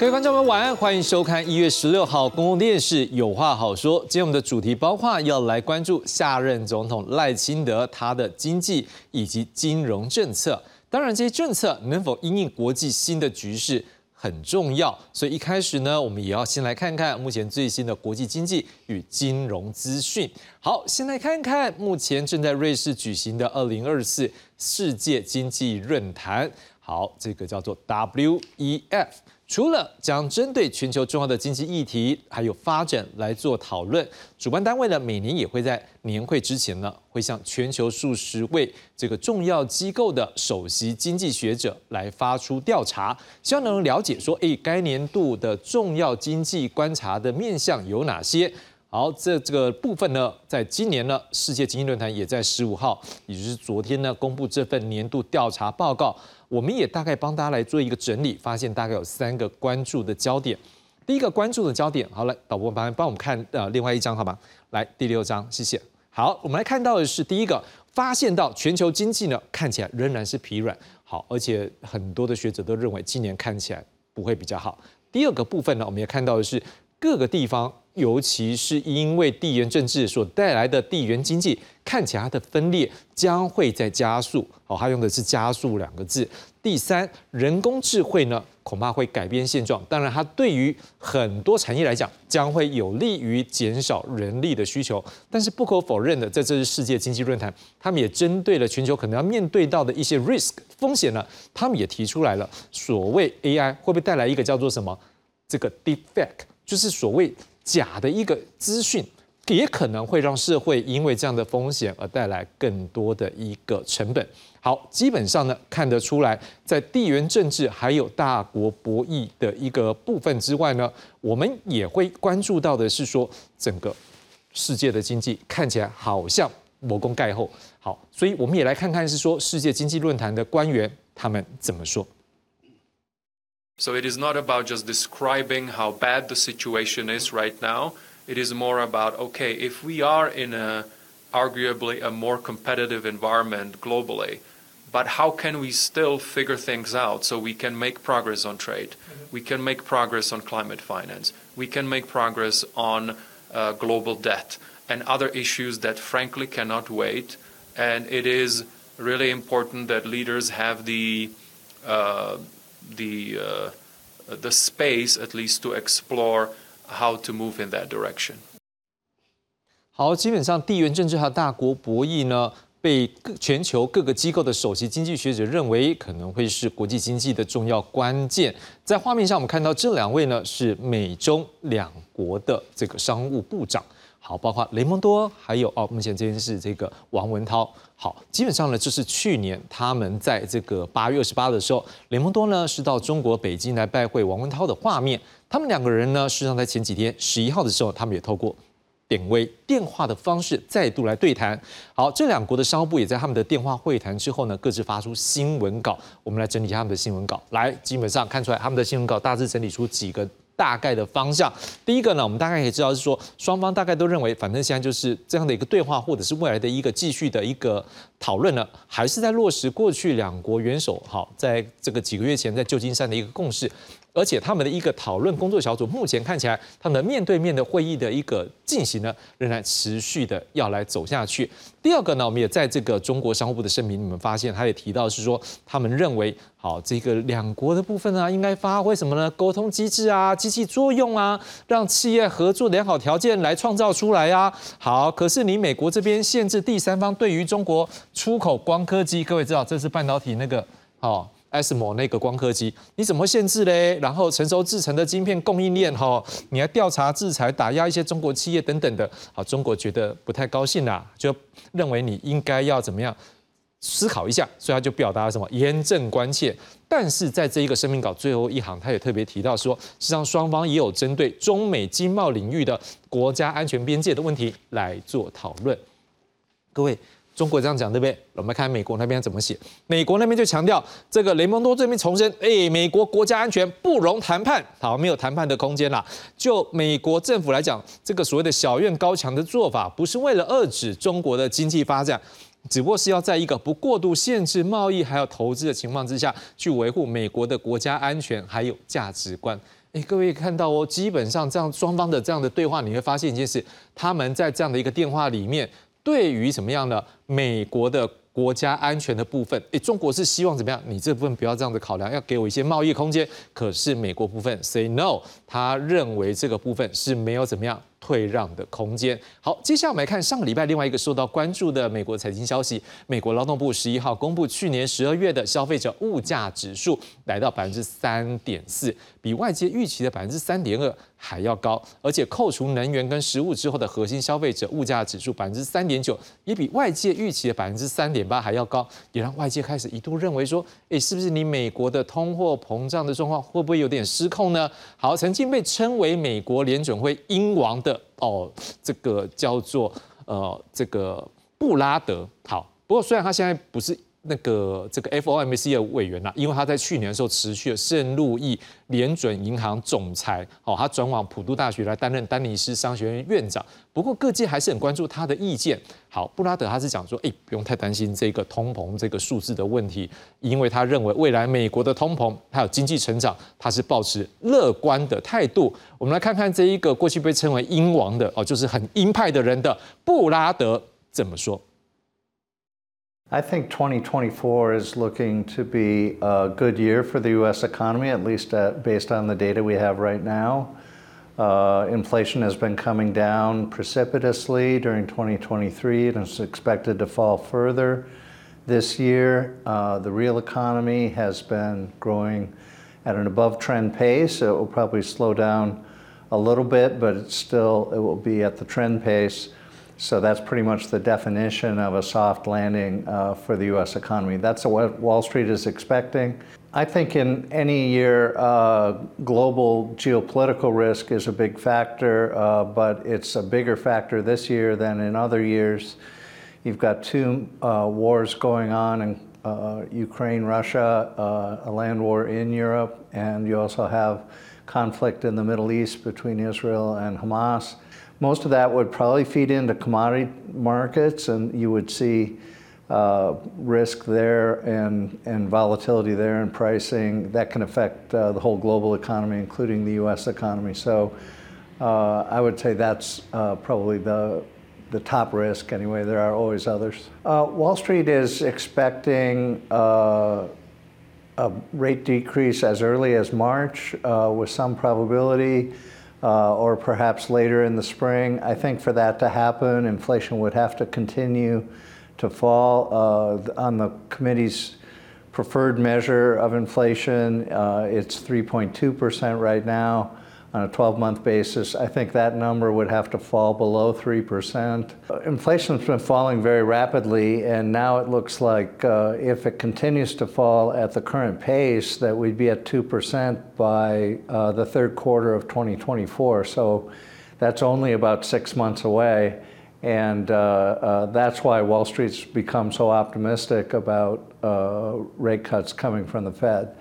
各位观众们晚安，欢迎收看一月十六号公共电视《有话好说》。今天我们的主题包括要来关注下任总统赖清德他的经济以及金融政策。当然，这些政策能否因应国际新的局势很重要。所以一开始呢，我们也要先来看看目前最新的国际经济与金融资讯。好，先来看看目前正在瑞士举行的二零二四世界经济论坛。好，这个叫做 WEF。除了将针对全球重要的经济议题还有发展来做讨论，主办单位呢每年也会在年会之前呢，会向全球数十位这个重要机构的首席经济学者来发出调查，希望能了解说，哎，该年度的重要经济观察的面向有哪些。好，这这个部分呢，在今年呢，世界经济论坛也在十五号，也就是昨天呢，公布这份年度调查报告。我们也大概帮大家来做一个整理，发现大概有三个关注的焦点。第一个关注的焦点，好来，导播帮帮我们看呃另外一张好吗？来第六张，谢谢。好，我们来看到的是第一个，发现到全球经济呢看起来仍然是疲软，好，而且很多的学者都认为今年看起来不会比较好。第二个部分呢，我们也看到的是各个地方。尤其是因为地缘政治所带来的地缘经济，看起来它的分裂将会在加速。哦，他用的是“加速”两个字。第三，人工智慧呢，恐怕会改变现状。当然，它对于很多产业来讲，将会有利于减少人力的需求。但是不可否认的，在这次世界经济论坛，他们也针对了全球可能要面对到的一些 risk 风险呢，他们也提出来了，所谓 AI 会不会带来一个叫做什么这个 defect，就是所谓。假的一个资讯，也可能会让社会因为这样的风险而带来更多的一个成本。好，基本上呢看得出来，在地缘政治还有大国博弈的一个部分之外呢，我们也会关注到的是说，整个世界的经济看起来好像魔功盖后。好，所以我们也来看看是说世界经济论坛的官员他们怎么说。So it is not about just describing how bad the situation is right now. It is more about, okay, if we are in a arguably a more competitive environment globally, but how can we still figure things out so we can make progress on trade? Mm-hmm. We can make progress on climate finance. We can make progress on uh, global debt and other issues that frankly cannot wait. And it is really important that leaders have the uh, the uh, the space at least to explore how to move in that direction. 好，基本上地缘政治和大国博弈呢，被各全球各个机构的首席经济学者认为可能会是国际经济的重要关键。在画面上，我们看到这两位呢是美中两国的这个商务部长。好，包括雷蒙多，还有哦，目前这边是这个王文涛。好，基本上呢，就是去年他们在这个八月二十八的时候，雷蒙多呢是到中国北京来拜会王文涛的画面。他们两个人呢，实际上在前几天十一号的时候，他们也透过点微电话的方式再度来对谈。好，这两国的商务部也在他们的电话会谈之后呢，各自发出新闻稿。我们来整理一下他们的新闻稿。来，基本上看出来他们的新闻稿大致整理出几个。大概的方向，第一个呢，我们大概也知道是说，双方大概都认为，反正现在就是这样的一个对话，或者是未来的一个继续的一个讨论呢，还是在落实过去两国元首好在这个几个月前在旧金山的一个共识。而且他们的一个讨论工作小组，目前看起来，他们的面对面的会议的一个进行呢，仍然持续的要来走下去。第二个呢，我们也在这个中国商务部的声明，你们发现他也提到是说，他们认为，好，这个两国的部分呢，应该发挥什么呢？沟通机制啊，机器作用啊，让企业合作良好条件来创造出来啊。好，可是你美国这边限制第三方对于中国出口光刻机，各位知道这是半导体那个，好。ASML 那个光刻机，你怎么限制嘞？然后成熟制成的晶片供应链，哈，你要调查制裁、打压一些中国企业等等的，好，中国觉得不太高兴啦，就认为你应该要怎么样思考一下，所以他就表达了什么严正关切。但是在这一个声明稿最后一行，他也特别提到说，实际上双方也有针对中美经贸领域的国家安全边界的问题来做讨论。各位。中国这样讲对不对？我们看美国那边怎么写。美国那边就强调，这个雷蒙多这边重申，哎，美国国家安全不容谈判，好，没有谈判的空间啦。就美国政府来讲，这个所谓的小院高墙的做法，不是为了遏制中国的经济发展，只不过是要在一个不过度限制贸易还有投资的情况之下去维护美国的国家安全还有价值观。哎，各位看到哦，基本上这样双方的这样的对话，你会发现一件事，他们在这样的一个电话里面，对于什么样的美国的。国家安全的部分，诶，中国是希望怎么样？你这部分不要这样子考量，要给我一些贸易空间。可是美国部分 say no，他认为这个部分是没有怎么样。退让的空间。好，接下来我们来看上个礼拜另外一个受到关注的美国财经消息。美国劳动部十一号公布去年十二月的消费者物价指数来到百分之三点四，比外界预期的百分之三点二还要高。而且扣除能源跟食物之后的核心消费者物价指数百分之三点九，也比外界预期的百分之三点八还要高，也让外界开始一度认为说，诶，是不是你美国的通货膨胀的状况会不会有点失控呢？好，曾经被称为美国联准会英王的。哦，这个叫做呃，这个布拉德。好，不过虽然他现在不是。那个这个 FOMC 的委员呐，因为他在去年的时候辞去了圣路易联准银行总裁，哦，他转往普渡大学来担任丹尼斯商学院院长。不过各界还是很关注他的意见。好，布拉德他是讲说，哎，不用太担心这个通膨这个数字的问题，因为他认为未来美国的通膨还有经济成长，他是保持乐观的态度。我们来看看这一个过去被称为鹰王的哦，就是很鹰派的人的布拉德怎么说。I think 2024 is looking to be a good year for the U.S. economy, at least uh, based on the data we have right now. Uh, inflation has been coming down precipitously during 2023 and is expected to fall further this year. Uh, the real economy has been growing at an above trend pace. It will probably slow down a little bit, but it's still, it will be at the trend pace. So that's pretty much the definition of a soft landing uh, for the US economy. That's what Wall Street is expecting. I think in any year, uh, global geopolitical risk is a big factor, uh, but it's a bigger factor this year than in other years. You've got two uh, wars going on in uh, Ukraine, Russia, uh, a land war in Europe, and you also have conflict in the Middle East between Israel and Hamas. Most of that would probably feed into commodity markets, and you would see uh, risk there and, and volatility there and pricing that can affect uh, the whole global economy, including the U.S. economy. So uh, I would say that's uh, probably the the top risk anyway. There are always others. Uh, Wall Street is expecting uh, a rate decrease as early as March with some probability uh, or perhaps later in the spring. I think for that to happen, inflation would have to continue to fall. Uh, on the committee's preferred measure of inflation, uh, it's 3.2% right now on a 12-month basis, I think that number would have to fall below 3%. Inflation's been falling very rapidly, and now it looks like uh, if it continues to fall at the current pace, that we'd be at 2% by uh, the third quarter of 2024. So that's only about six months away. And uh, uh that's why Wall Street's become so optimistic about uh, rate cuts coming from the Fed.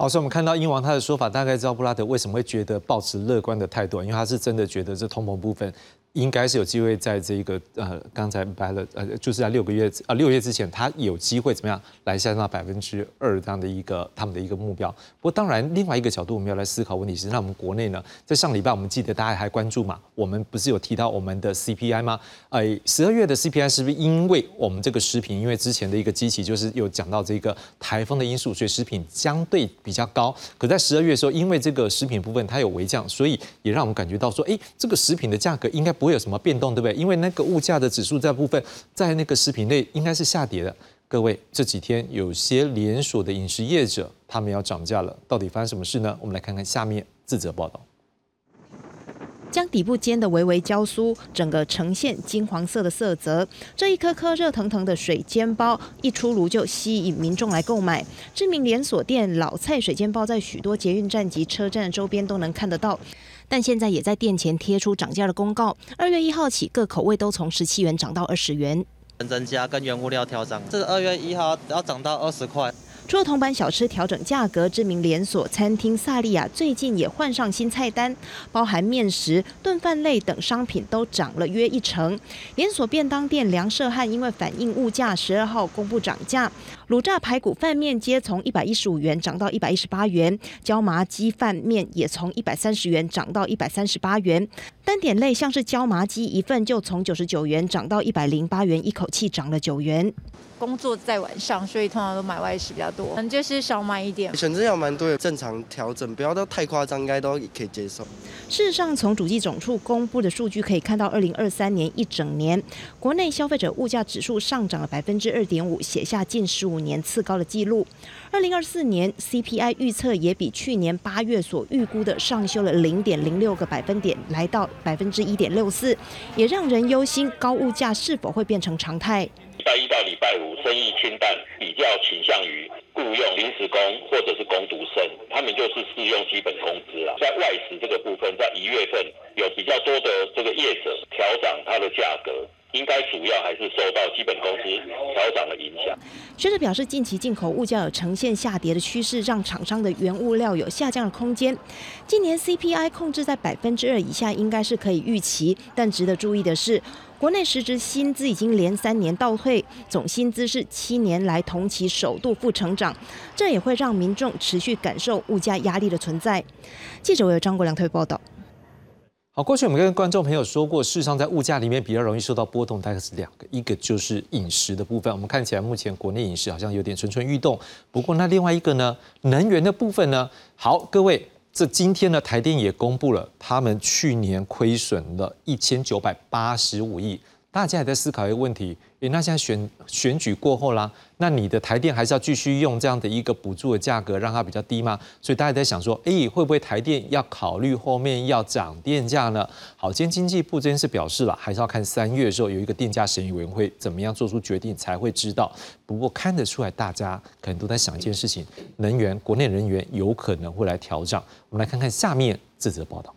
好，所以我们看到英王他的说法，大概知道布拉德为什么会觉得保持乐观的态度，因为他是真的觉得这通膨部分。应该是有机会在这个呃，刚才白了呃，就是在六个月啊六月之前，他有机会怎么样来下降到百分之二这样的一个他们的一个目标。不过当然，另外一个角度我们要来思考问题是，那我们国内呢，在上礼拜我们记得大家还关注嘛，我们不是有提到我们的 CPI 吗？哎，十二月的 CPI 是不是因为我们这个食品，因为之前的一个机器就是有讲到这个台风的因素，所以食品相对比较高。可在十二月的时候，因为这个食品部分它有微降，所以也让我们感觉到说，哎，这个食品的价格应该不。会有什么变动，对不对？因为那个物价的指数在部分，在那个食品类应该是下跌的。各位，这几天有些连锁的饮食业者，他们要涨价了，到底发生什么事呢？我们来看看下面自责报道。将底部煎的微微焦酥，整个呈现金黄色的色泽。这一颗颗热腾腾的水煎包一出炉就吸引民众来购买。知名连锁店老菜水煎包在许多捷运站及车站周边都能看得到。但现在也在店前贴出涨价的公告，二月一号起各口味都从十七元涨到二十元。增加跟原物料调涨，这是二月一号要涨到二十块。除了铜板小吃调整价格，知名连锁餐厅萨利亚最近也换上新菜单，包含面食、炖饭类等商品都涨了约一成。连锁便当店梁社汉因为反映物价，十二号公布涨价。卤炸排骨饭面皆从一百一十五元涨到一百一十八元，椒麻鸡饭面也从一百三十元涨到一百三十八元。单点类像是椒麻鸡一份就从九十九元涨到一百零八元，一口气涨了九元。工作在晚上，所以通常都买外食比较多，可能，就是少买一点。选择要蛮多的，正常调整，不要到太夸张，应该都可以接受。事实上，从主计总处公布的数据可以看到，二零二三年一整年，国内消费者物价指数上涨了百分之二点五，写下近十五年次高的纪录。二零二四年 CPI 预测也比去年八月所预估的上修了零点零六个百分点，来到百分之一点六四，也让人忧心高物价是否会变成常态。礼拜一到礼拜五生意清淡，比较倾向于雇佣临时工或者是工读生，他们就是适用基本工资了。在外食这个部分，在一月份有比较多的这个业者调涨它的价格。应该主要还是受到基本工资调涨的影响。学者表示，近期进口物价有呈现下跌的趋势，让厂商的原物料有下降的空间。今年 CPI 控制在百分之二以下，应该是可以预期。但值得注意的是，国内实质薪资已经连三年倒退，总薪资是七年来同期首度负成长，这也会让民众持续感受物价压力的存在。记者为张国良推报道。好，过去我们跟观众朋友说过，事实上在物价里面比较容易受到波动，大概是两个，一个就是饮食的部分。我们看起来目前国内饮食好像有点蠢蠢欲动，不过那另外一个呢，能源的部分呢？好，各位，这今天呢，台电也公布了，他们去年亏损了一千九百八十五亿。大家也在思考一个问题：，诶，那现在选选举过后啦，那你的台电还是要继续用这样的一个补助的价格，让它比较低吗？所以大家在想说，诶，会不会台电要考虑后面要涨电价呢？好，今天经济部这件事表示了，还是要看三月的时候有一个电价审议委员会怎么样做出决定才会知道。不过看得出来，大家可能都在想一件事情：能源国内人员有可能会来调涨。我们来看看下面这则报道。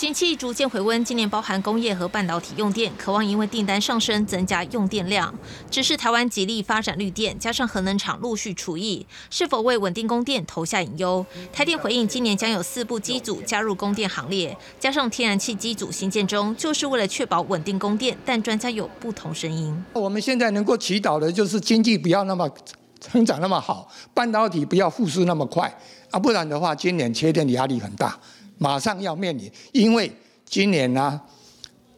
景气逐渐回温，今年包含工业和半导体用电，渴望因为订单上升增加用电量。只是台湾极力发展绿电，加上核能厂陆续除役，是否为稳定供电投下隐忧？台电回应，今年将有四部机组加入供电行列，加上天然气机组新建中，就是为了确保稳定供电。但专家有不同声音。我们现在能够祈祷的就是经济不要那么成长那么好，半导体不要复苏那么快啊，不然的话，今年缺电的压力很大。马上要面临，因为今年呢，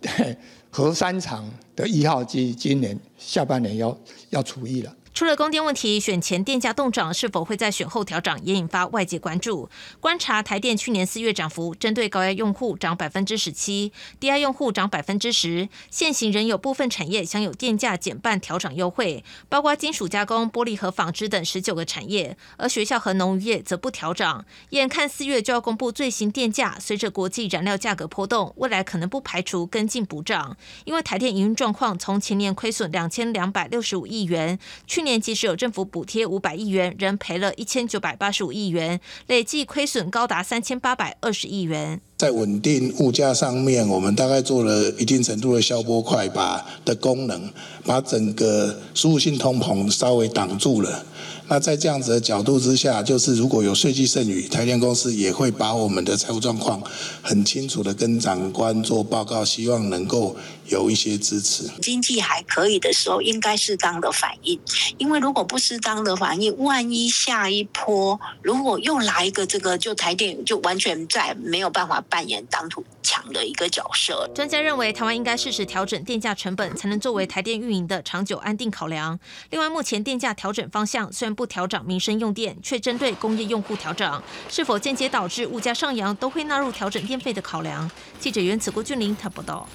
核三厂的一号机今年下半年要要除役了。除了供电问题，选前电价动涨是否会在选后调涨，也引发外界关注。观察台电去年四月涨幅，针对高压用户涨百分之十七，低压用户涨百分之十。现行仍有部分产业享有电价减半调涨优惠，包括金属加工、玻璃和纺织等十九个产业。而学校和农业则不调涨。眼看四月就要公布最新电价，随着国际燃料价格波动，未来可能不排除跟进补涨。因为台电营运状况从前年亏损两千两百六十五亿元，去今年即使有政府补贴五百亿元，仍赔了一千九百八十五亿元，累计亏损高达三千八百二十亿元。在稳定物价上面，我们大概做了一定程度的消波块把的功能，把整个输入性通膨稍微挡住了。那在这样子的角度之下，就是如果有税基剩余，台电公司也会把我们的财务状况很清楚的跟长官做报告，希望能够有一些支持。经济还可以的时候，应该适当的反应，因为如果不适当的反应，万一下一波如果又来一个这个，就台电就完全在没有办法扮演当土强的一个角色。专家认为，台湾应该适时调整电价成本，才能作为台电运营的长久安定考量。另外，目前电价调整方向虽然不调整民生用电，却针对工业用户调整，是否间接导致物价上扬，都会纳入调整电费的考量。记者袁子郭俊林他报道。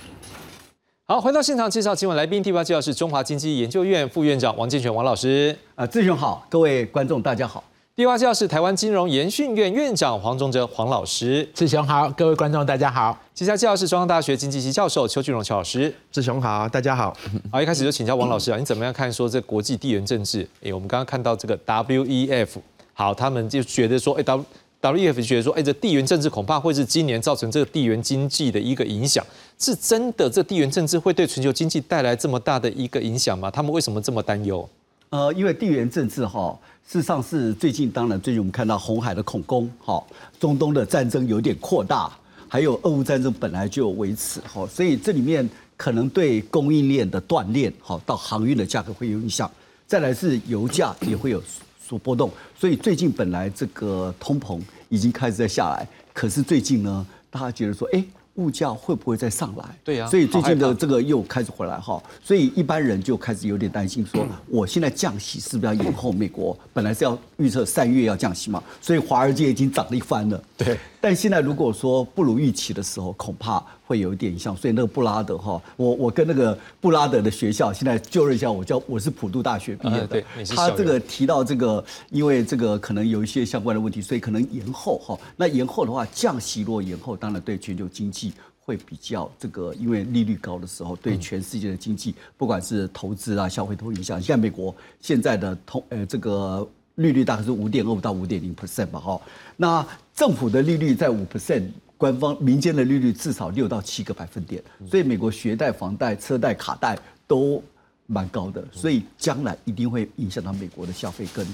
好，回到现场介绍今晚来宾，第八介绍是中华经济研究院副院长王建全王老师。啊，志雄好，各位观众大家好。第八介绍是台湾金融研训院院长黄忠哲黄老师。志雄好，各位观众大家好。接下来介绍是中央大学经济系教授邱俊荣邱老师。志雄好，大家好。好，一开始就请教王老师啊，你怎么样看说这国际地缘政治？哎，我们刚刚看到这个 WEF，好，他们就觉得说，哎，W WEF 觉得说，哎，这地缘政治恐怕会是今年造成这个地缘经济的一个影响，是真的？这地缘政治会对全球经济带来这么大的一个影响吗？他们为什么这么担忧？呃，因为地缘政治哈，事实上是最近，当然最近我们看到红海的恐攻，哈，中东的战争有点扩大，还有俄乌战争本来就维持，哈，所以这里面可能对供应链的断裂，哈，到航运的价格会有影响。再来是油价也会有所波动，所以最近本来这个通膨已经开始在下来，可是最近呢，大家觉得说，哎。物价会不会再上来？对呀，所以最近的这个又开始回来哈，所以一般人就开始有点担心，说我现在降息是不是要延后？美国本来是要预测三月要降息嘛，所以华尔街已经涨了一番了。对，但现在如果说不如预期的时候，恐怕会有一点影响。所以那个布拉德哈，我我跟那个布拉德的学校现在就认一下，我叫我是普渡大学毕业的，对，他这个提到这个，因为这个可能有一些相关的问题，所以可能延后哈。那延后的话，降息若延后，当然对全球经济。会比较这个，因为利率高的时候，对全世界的经济，不管是投资啊、消费都影响。像美国现在的通呃这个利率大概是五点二五到五点零 percent 吧，哈。那政府的利率在五 percent，官方民间的利率至少六到七个百分点，所以美国学贷、房贷、车贷、卡贷都蛮高的，所以将来一定会影响到美国的消费跟。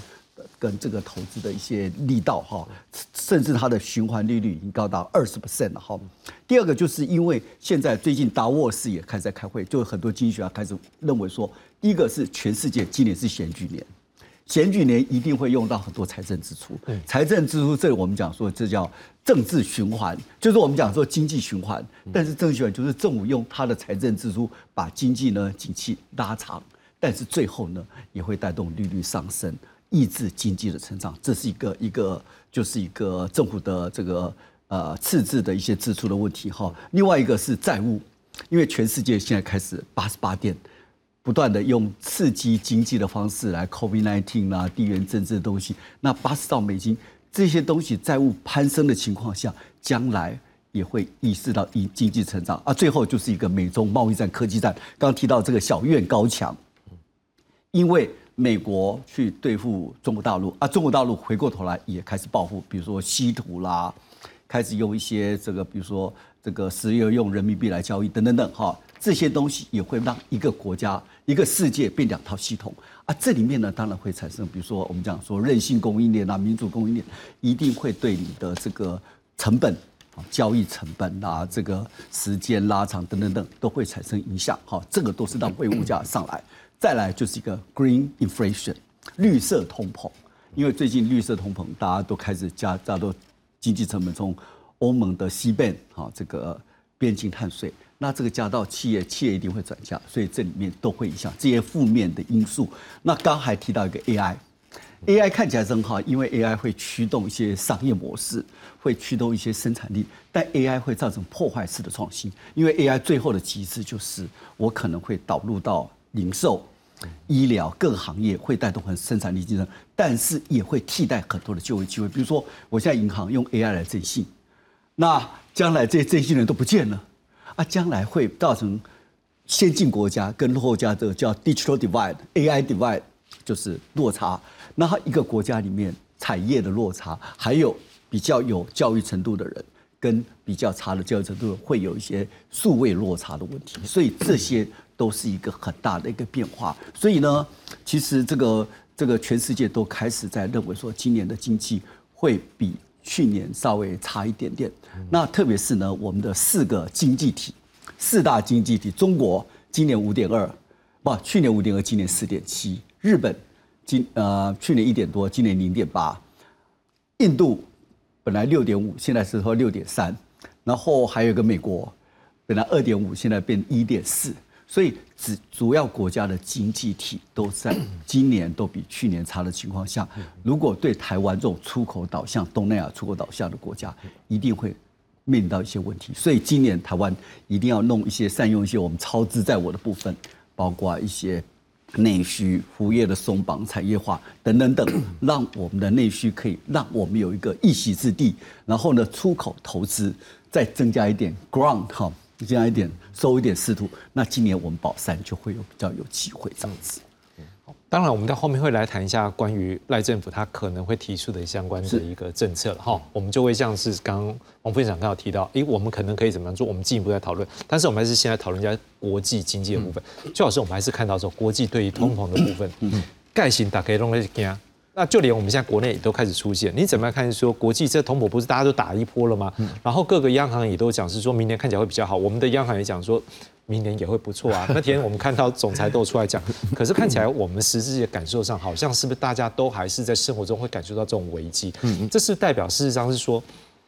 跟这个投资的一些力道哈，甚至它的循环利率已经高达二十 percent 了哈。第二个就是因为现在最近达沃斯也开始在开会，就很多经济学家开始认为说，第一个是全世界今年是选举年，选举年一定会用到很多财政支出。财政支出这我们讲说这叫政治循环，就是我们讲说经济循环。但是政治循环就是政府用它的财政支出把经济呢景气拉长，但是最后呢也会带动利率上升。抑制经济的成长，这是一个一个就是一个政府的这个呃赤字的一些支出的问题哈。另外一个是债务，因为全世界现在开始八十八点不断的用刺激经济的方式来 COVID-19 啊地缘政治的东西，那八十兆美金这些东西债务攀升的情况下，将来也会意识到以经济成长啊。最后就是一个美中贸易战、科技战，刚刚提到这个小院高墙，因为。美国去对付中国大陆啊，中国大陆回过头来也开始报复，比如说稀土啦，开始用一些这个，比如说这个石油用人民币来交易等等等哈，这些东西也会让一个国家、一个世界变两套系统啊。这里面呢，当然会产生，比如说我们讲说韧性供应链啊、民主供应链，一定会对你的这个成本啊、交易成本啊、这个时间拉长等等等都会产生影响哈。这个都是让会物价上来。再来就是一个 green inflation，绿色通膨，因为最近绿色通膨，大家都开始加加多经济成本，从欧盟的西边哈这个边境碳税，那这个加到企业，企业一定会转嫁，所以这里面都会影响这些负面的因素。那刚还提到一个 AI，AI 看起来很好，因为 AI 会驱动一些商业模式，会驱动一些生产力，但 AI 会造成破坏式的创新，因为 AI 最后的极致就是我可能会导入到零售。医疗各个行业会带动很生产力竞争，但是也会替代很多的就业机会。比如说，我现在银行用 AI 来征信，那将来这这些人都不见了，啊，将来会造成先进国家跟落后家的叫 digital divide，AI divide 就是落差。那一个国家里面产业的落差，还有比较有教育程度的人跟比较差的教育程度，会有一些数位落差的问题。所以这些。都是一个很大的一个变化，所以呢，其实这个这个全世界都开始在认为说，今年的经济会比去年稍微差一点点。那特别是呢，我们的四个经济体，四大经济体，中国今年五点二，不，去年五点二，今年四点七。日本今呃去年一点多，今年零点八。印度本来六点五，现在是说六点三。然后还有一个美国，本来二点五，现在变一点四。所以，主主要国家的经济体都在今年都比去年差的情况下，如果对台湾这种出口导向、东南亚出口导向的国家，一定会面临到一些问题。所以，今年台湾一定要弄一些善用一些我们超支在我的部分，包括一些内需、服务业的松绑、产业化等等等，让我们的内需可以让我们有一个一席之地。然后呢，出口投资再增加一点 ground 哈。这样一点收一点仕途，那今年我们宝山就会有比较有机会这样子。当然，我们在后面会来谈一下关于赖政府他可能会提出的相关的一个政策哈。我们就会像是刚刚王副院长刚好提到，诶，我们可能可以怎么样做？我们进一步在讨论。但是我们还是先来讨论一下国际经济的部分。最好是我们还是看到说国际对于通膨的部分，盖型打开弄了惊，那就连我们现在国内也都开始出现，你怎么样看？说国际这通膨不是大家都打一波了吗？然后各个央行也都讲是说明年看起来会比较好，我们的央行也讲说明年也会不错啊。那天我们看到总裁都出来讲，可是看起来我们实质的感受上，好像是不是大家都还是在生活中会感受到这种危机？这是代表事实上是说，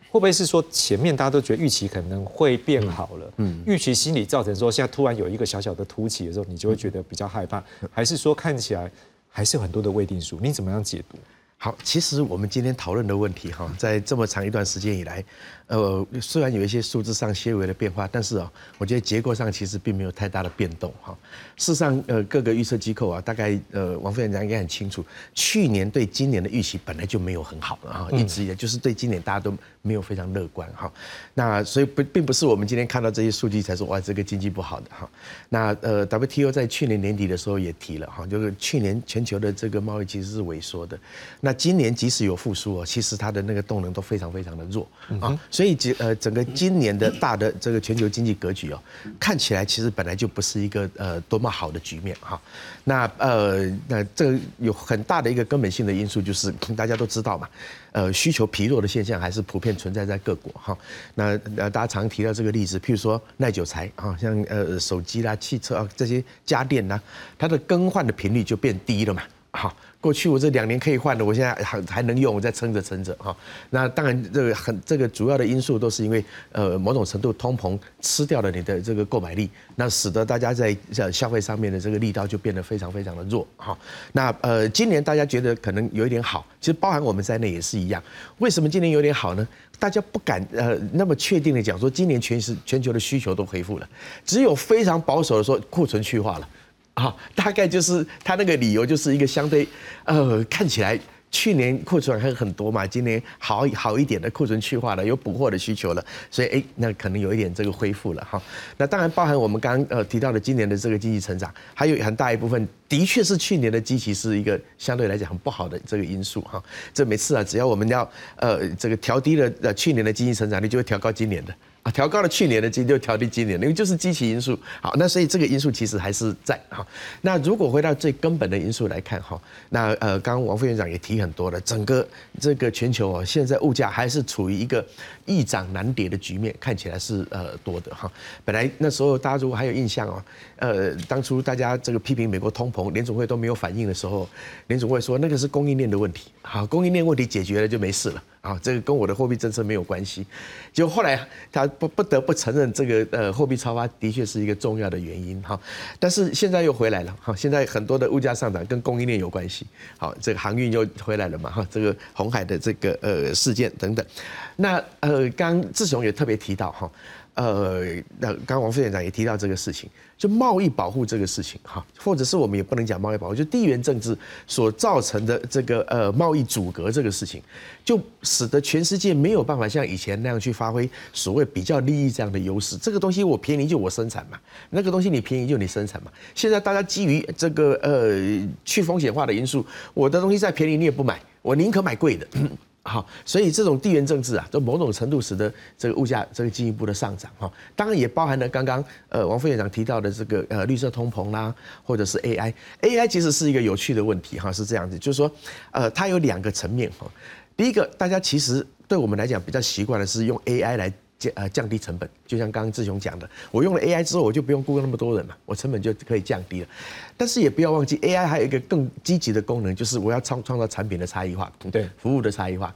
会不会是说前面大家都觉得预期可能会变好了，嗯，预期心理造成说现在突然有一个小小的凸起的时候，你就会觉得比较害怕，还是说看起来？还是有很多的未定数，你怎么样解读？好，其实我们今天讨论的问题哈，在这么长一段时间以来。呃，虽然有一些数字上些微的变化，但是啊，我觉得结构上其实并没有太大的变动哈。事实上，呃，各个预测机构啊，大概呃，王副院长应该很清楚，去年对今年的预期本来就没有很好啊，一直也就是对今年大家都没有非常乐观哈。那所以不并不是我们今天看到这些数据才说哇这个经济不好的哈。那呃，WTO 在去年年底的时候也提了哈，就是去年全球的这个贸易其实是萎缩的，那今年即使有复苏哦，其实它的那个动能都非常非常的弱啊。所以，整呃整个今年的大的这个全球经济格局哦，看起来其实本来就不是一个呃多么好的局面哈。那呃那这有很大的一个根本性的因素，就是大家都知道嘛，呃需求疲弱的现象还是普遍存在在各国哈。那呃大家常提到这个例子，譬如说耐久材啊，像呃手机啦、汽车啊这些家电呐，它的更换的频率就变低了嘛，好。过去我这两年可以换的，我现在还还能用，我在撑着撑着哈。那当然，这个很这个主要的因素都是因为呃某种程度通膨吃掉了你的这个购买力，那使得大家在消费上面的这个力道就变得非常非常的弱哈。那呃今年大家觉得可能有一点好，其实包含我们在内也是一样。为什么今年有点好呢？大家不敢呃那么确定的讲说今年全是全球的需求都恢复了，只有非常保守的说库存去化了。啊，大概就是他那个理由，就是一个相对，呃，看起来去年库存还很多嘛，今年好好一点的库存去化了，有补货的需求了，所以哎，那可能有一点这个恢复了哈。那当然包含我们刚刚呃提到的今年的这个经济成长，还有很大一部分的确是去年的基期是一个相对来讲很不好的这个因素哈。这每次啊，只要我们要呃这个调低了呃去年的经济成长率，就会调高今年的。啊，调高了去年的金，就调低今年，因为就是基期因素。好，那所以这个因素其实还是在哈。那如果回到最根本的因素来看哈，那呃，刚刚王副院长也提很多了，整个这个全球啊，现在物价还是处于一个易涨难跌的局面，看起来是呃多的哈。本来那时候大家如果还有印象哦，呃，当初大家这个批评美国通膨，联总会都没有反应的时候，联总会说那个是供应链的问题，好，供应链问题解决了就没事了。啊，这个跟我的货币政策没有关系，就后来他不不得不承认这个呃货币超发的确是一个重要的原因哈，但是现在又回来了哈，现在很多的物价上涨跟供应链有关系，好，这个航运又回来了嘛哈，这个红海的这个呃事件等等，那呃刚志雄也特别提到哈。呃，那刚王副院长也提到这个事情，就贸易保护这个事情哈，或者是我们也不能讲贸易保护，就地缘政治所造成的这个呃贸易阻隔这个事情，就使得全世界没有办法像以前那样去发挥所谓比较利益这样的优势。这个东西我便宜就我生产嘛，那个东西你便宜就你生产嘛。现在大家基于这个呃去风险化的因素，我的东西再便宜你也不买，我宁可买贵的。好，所以这种地缘政治啊，就某种程度使得这个物价这个进一步的上涨哈。当然也包含了刚刚呃王副院长提到的这个呃绿色通膨啦，或者是 AI。AI 其实是一个有趣的问题哈，是这样子，就是说呃它有两个层面哈。第一个，大家其实对我们来讲比较习惯的是用 AI 来。降呃降低成本，就像刚刚志雄讲的，我用了 AI 之后，我就不用雇那么多人嘛，我成本就可以降低了。但是也不要忘记，AI 还有一个更积极的功能，就是我要创创造产品的差异化，对，服务的差异化。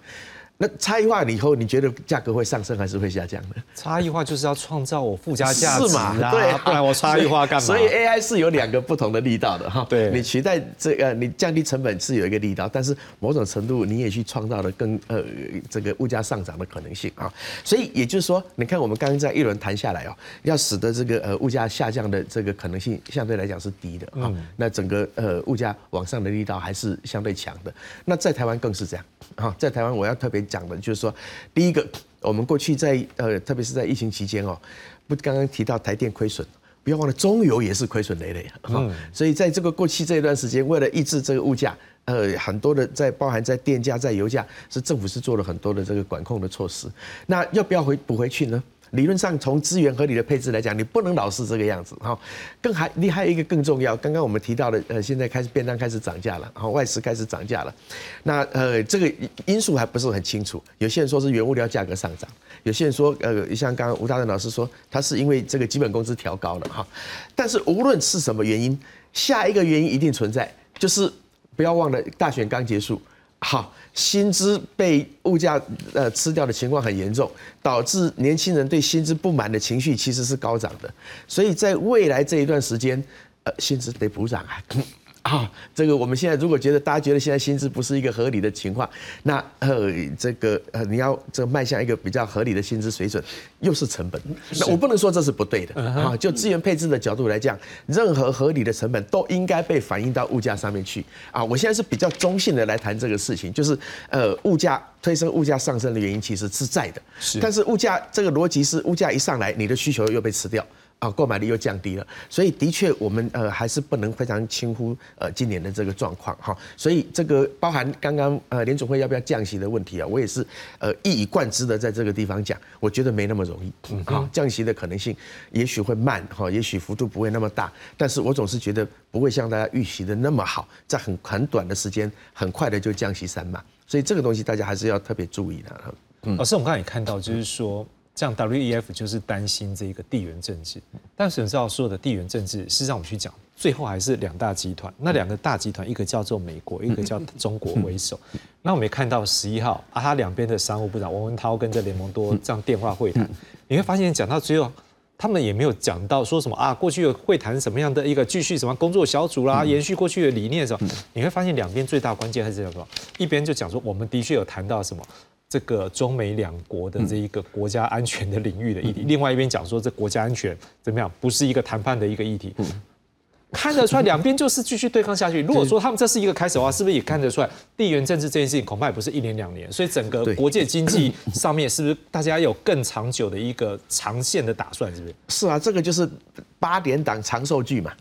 那差异化了以后，你觉得价格会上升还是会下降呢？差异化就是要创造我附加价值嘛，对，不然我差异化干嘛？所以 AI 是有两个不同的力道的哈。对，你取代这个，你降低成本是有一个力道，但是某种程度你也去创造了更呃这个物价上涨的可能性啊。所以也就是说，你看我们刚刚在一轮谈下来哦，要使得这个呃物价下降的这个可能性相对来讲是低的啊。那整个呃物价往上的力道还是相对强的。那在台湾更是这样啊，在台湾我要特别。讲的就是说，第一个，我们过去在呃，特别是在疫情期间哦，不刚刚提到台电亏损，不要忘了中油也是亏损累累啊。所以在这个过去这一段时间，为了抑制这个物价，呃，很多的在包含在电价、在油价，是政府是做了很多的这个管控的措施。那要不要回补回去呢？理论上从资源合理的配置来讲，你不能老是这个样子哈。更还你还有一个更重要，刚刚我们提到的，呃，现在开始便当开始涨价了，然后外食开始涨价了，那呃这个因素还不是很清楚。有些人说是原物料价格上涨，有些人说呃像刚刚吴大任老师说，他是因为这个基本工资调高了哈。但是无论是什么原因，下一个原因一定存在，就是不要忘了大选刚结束。好，薪资被物价呃吃掉的情况很严重，导致年轻人对薪资不满的情绪其实是高涨的，所以在未来这一段时间，呃，薪资得补涨啊。啊，这个我们现在如果觉得大家觉得现在薪资不是一个合理的情况，那呃这个呃你要这个迈向一个比较合理的薪资水准，又是成本。那我不能说这是不对的啊。就资源配置的角度来讲，任何合理的成本都应该被反映到物价上面去啊。我现在是比较中性的来谈这个事情，就是呃物价推升物价上升的原因其实是在的，是。但是物价这个逻辑是物价一上来，你的需求又被吃掉。啊，购买力又降低了，所以的确我们呃还是不能非常轻忽呃今年的这个状况哈。所以这个包含刚刚呃联总会要不要降息的问题啊，我也是呃一以贯之的在这个地方讲，我觉得没那么容易啊，降息的可能性也许会慢哈，也许幅度不会那么大，但是我总是觉得不会像大家预期的那么好，在很很短的时间很快的就降息三码，所以这个东西大家还是要特别注意的。嗯，老师，我们刚才也看到，就是说。像 WEF 就是担心这个地缘政治，但是你知道所有的地缘政治，事实上我们去讲，最后还是两大集团。那两个大集团，一个叫做美国，一个叫中国为首。那我们也看到十一号啊，他两边的商务部长王文涛跟这联盟多这样电话会谈，你会发现讲到最后，他们也没有讲到说什么啊，过去的会谈什么样的一个继续什么工作小组啦，延续过去的理念什么。你会发现两边最大关键还是叫做，一边就讲说我们的确有谈到什么。这个中美两国的这一个国家安全的领域的议题，另外一边讲说这国家安全怎么样，不是一个谈判的一个议题。看得出来，两边就是继续对抗下去。如果说他们这是一个开始的话，是不是也看得出来，地缘政治这件事情恐怕也不是一年两年？所以整个国际经济上面，是不是大家有更长久的一个长线的打算？是不是？是啊，这个就是八点档长寿剧嘛。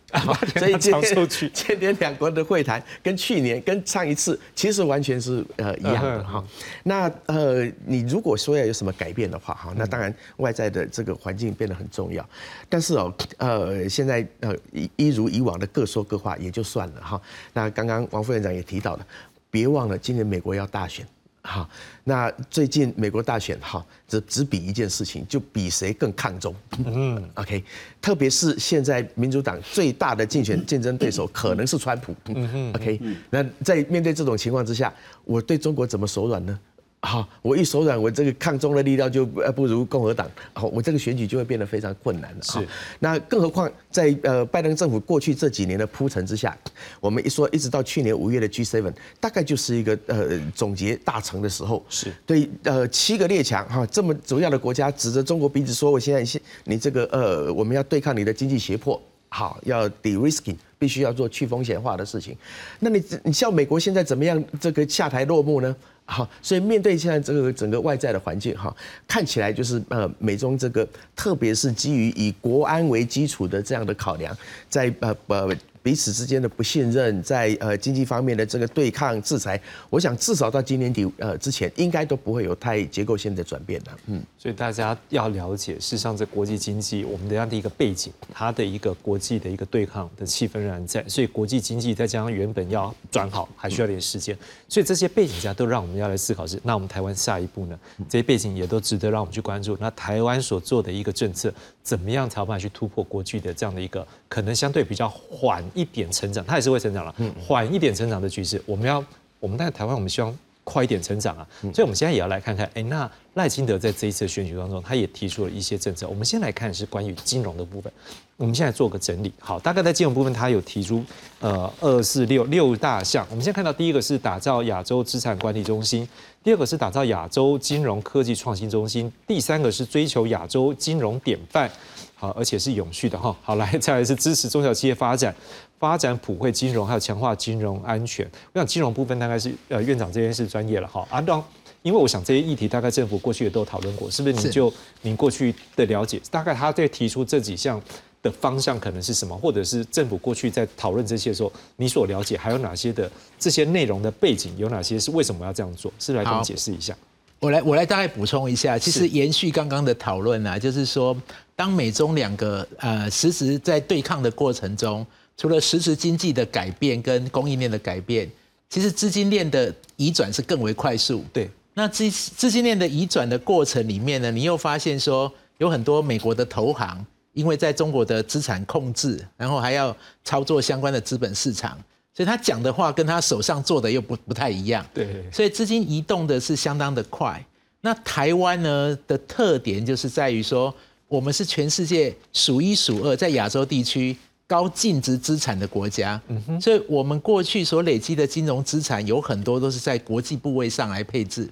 所以长寿剧，今年两国的会谈跟去年跟上一次其实完全是呃一样的哈。那呃，你如果说要有什么改变的话哈，那当然外在的这个环境变得很重要。但是哦，呃，现在呃一一如以往的各说各话也就算了哈。那刚刚王副院长也提到了，别忘了今年美国要大选，哈。那最近美国大选哈，只只比一件事情，就比谁更抗中。嗯，OK。特别是现在民主党最大的竞选竞争对手可能是川普。嗯哼，OK。那在面对这种情况之下，我对中国怎么手软呢？好，我一手软，我这个抗中的力量就呃不如共和党，好，我这个选举就会变得非常困难了。是，那更何况在呃拜登政府过去这几年的铺陈之下，我们一说一直到去年五月的 G7，大概就是一个呃总结大成的时候。是对，呃七个列强哈这么主要的国家指着中国鼻子说，我现在现你这个呃我们要对抗你的经济胁迫，好要 de-risking，必须要做去风险化的事情。那你你像美国现在怎么样这个下台落幕呢？好，所以面对现在这个整个外在的环境，哈，看起来就是呃，美中这个，特别是基于以国安为基础的这样的考量，在呃呃。彼此之间的不信任，在呃经济方面的这个对抗制裁，我想至少到今年底呃之前，应该都不会有太结构性的转变的。嗯，所以大家要了解，事实上这国际经济我们的这样的一个背景，它的一个国际的一个对抗的气氛仍然在，所以国际经济再加上原本要转好，还需要点时间。所以这些背景下都让我们要来思考是，那我们台湾下一步呢？这些背景也都值得让我们去关注。那台湾所做的一个政策，怎么样才有办法去突破国际的这样的一个可能相对比较缓？一点成长，它也是会成长了。缓一点成长的趋势，我们要，我们在台湾，我们希望快一点成长啊。所以，我们现在也要来看看，哎，那赖清德在这一次选举当中，他也提出了一些政策。我们先来看是关于金融的部分。我们现在做个整理，好，大概在金融部分，他有提出呃二四六六大项。我们先看到第一个是打造亚洲资产管理中心，第二个是打造亚洲金融科技创新中心，第三个是追求亚洲金融典范。好，而且是永续的哈。好，来，再来是支持中小企业发展，发展普惠金融，还有强化金融安全。我想金融部分大概是呃院长这边是专业了哈。阿当，因为我想这些议题大概政府过去也都讨论过，是不是？你就您过去的了解，大概他在提出这几项的方向可能是什么，或者是政府过去在讨论这些的时候，你所了解还有哪些的这些内容的背景有哪些？是为什么要这样做？是来跟我解释一下。我来我来大概补充一下，其实延续刚刚的讨论啊，就是说，当美中两个呃实时在对抗的过程中，除了实时经济的改变跟供应链的改变，其实资金链的移转是更为快速。对，那资资金链的移转的过程里面呢，你又发现说，有很多美国的投行，因为在中国的资产控制，然后还要操作相关的资本市场。所以他讲的话跟他手上做的又不不太一样，对，所以资金移动的是相当的快。那台湾呢的特点就是在于说，我们是全世界数一数二在亚洲地区高净值资产的国家，嗯哼，所以我们过去所累积的金融资产有很多都是在国际部位上来配置。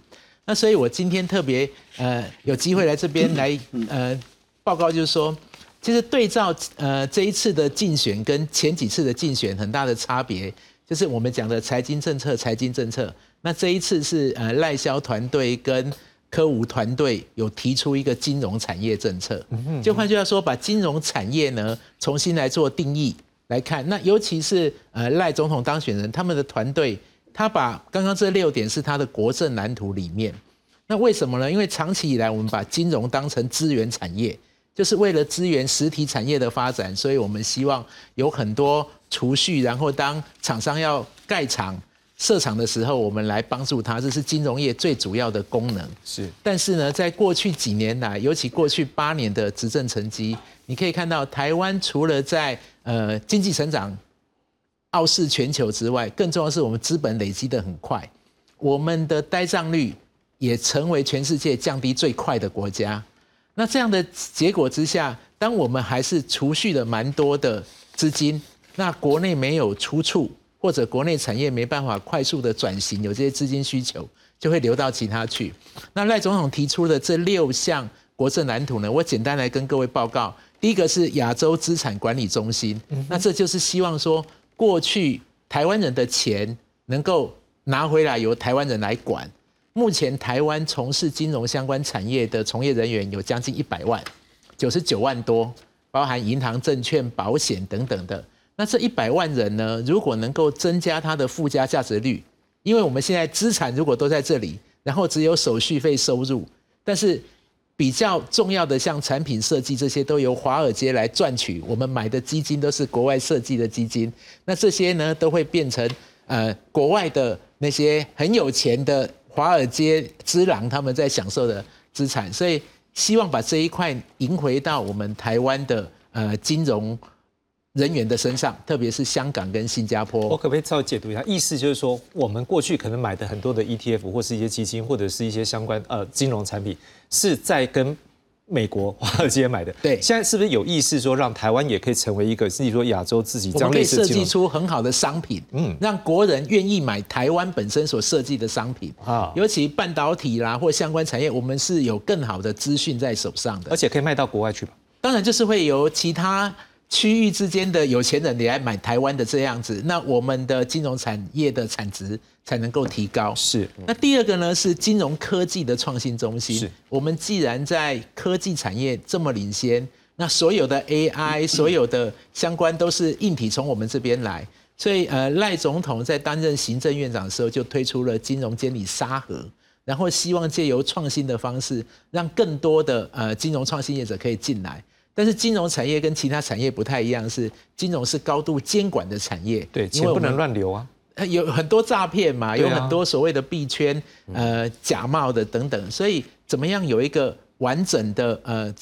那所以我今天特别呃有机会来这边来呃报告，就是说。其实对照呃这一次的竞选跟前几次的竞选很大的差别，就是我们讲的财经政策，财经政策。那这一次是呃赖萧团队跟科吴团队有提出一个金融产业政策，就换句话说，把金融产业呢重新来做定义来看。那尤其是呃赖总统当选人他们的团队，他把刚刚这六点是他的国政蓝图里面。那为什么呢？因为长期以来我们把金融当成资源产业。就是为了支援实体产业的发展，所以我们希望有很多储蓄，然后当厂商要盖厂设厂的时候，我们来帮助他，这是金融业最主要的功能。是，但是呢，在过去几年来，尤其过去八年的执政成绩，你可以看到，台湾除了在呃经济成长傲视全球之外，更重要是我们资本累积的很快，我们的呆账率也成为全世界降低最快的国家。那这样的结果之下，当我们还是储蓄了蛮多的资金，那国内没有出处，或者国内产业没办法快速的转型，有这些资金需求，就会流到其他去。那赖总统提出的这六项国政蓝图呢，我简单来跟各位报告。第一个是亚洲资产管理中心，那这就是希望说，过去台湾人的钱能够拿回来，由台湾人来管。目前台湾从事金融相关产业的从业人员有将近一百万，九十九万多，包含银行、证券、保险等等的。那这一百万人呢，如果能够增加它的附加价值率，因为我们现在资产如果都在这里，然后只有手续费收入，但是比较重要的像产品设计这些都由华尔街来赚取，我们买的基金都是国外设计的基金，那这些呢都会变成呃国外的那些很有钱的。华尔街之狼他们在享受的资产，所以希望把这一块赢回到我们台湾的呃金融人员的身上，特别是香港跟新加坡。我可不可以稍微解读一下？意思就是说，我们过去可能买的很多的 ETF 或是一些基金，或者是一些相关呃金融产品，是在跟。美国华尔街买的，对，现在是不是有意识说让台湾也可以成为一个，甚至说亚洲自己这样可以设计出很好的商品，嗯，让国人愿意买台湾本身所设计的商品啊，尤其半导体啦或相关产业，我们是有更好的资讯在手上的，而且可以卖到国外去吧？当然就是会由其他。区域之间的有钱人你来买台湾的这样子，那我们的金融产业的产值才能够提高。是。那第二个呢是金融科技的创新中心。是。我们既然在科技产业这么领先，那所有的 AI 所有的相关都是硬体从我们这边来，所以呃赖总统在担任行政院长的时候就推出了金融监理沙盒，然后希望借由创新的方式，让更多的呃金融创新业者可以进来。但是金融产业跟其他产业不太一样，是金融是高度监管的产业，对，钱不能乱流啊，有很多诈骗嘛，有很多所谓的币圈、呃假冒的等等，所以怎么样有一个完整的呃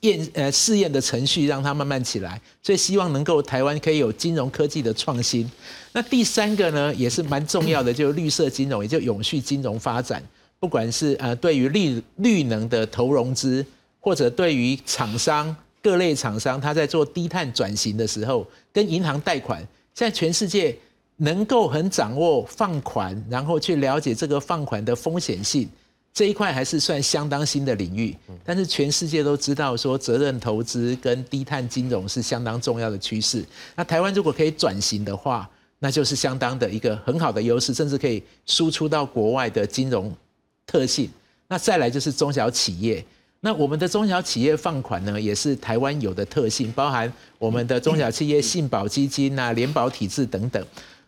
验呃试验的程序，让它慢慢起来，所以希望能够台湾可以有金融科技的创新。那第三个呢，也是蛮重要的，就是绿色金融，也就永续金融发展，不管是呃对于绿绿能的投融资。或者对于厂商各类厂商，他在做低碳转型的时候，跟银行贷款，现在全世界能够很掌握放款，然后去了解这个放款的风险性这一块，还是算相当新的领域。但是全世界都知道说，责任投资跟低碳金融是相当重要的趋势。那台湾如果可以转型的话，那就是相当的一个很好的优势，甚至可以输出到国外的金融特性。那再来就是中小企业。那我们的中小企业放款呢，也是台湾有的特性，包含我们的中小企业信保基金啊、联保体制等等。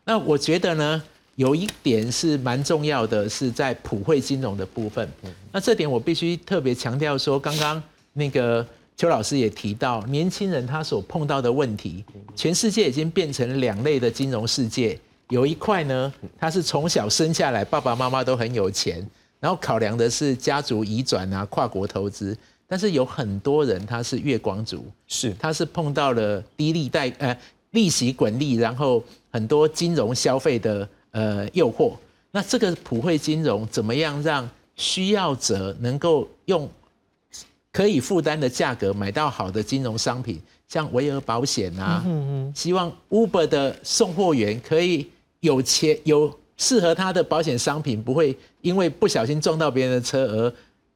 那我觉得呢，有一点是蛮重要的，是在普惠金融的部分。那这点我必须特别强调说，刚刚那个邱老师也提到，年轻人他所碰到的问题，全世界已经变成两类的金融世界。有一块呢，他是从小生下来，爸爸妈妈都很有钱，然后考量的是家族移转啊、跨国投资。但是有很多人他是月光族，是他是碰到了低利贷呃利息滚利，然后很多金融消费的呃诱惑。那这个普惠金融怎么样让需要者能够用可以负担的价格买到好的金融商品，像维尔保险啊，希望 Uber 的送货员可以有钱有适合他的保险商品，不会因为不小心撞到别人的车而。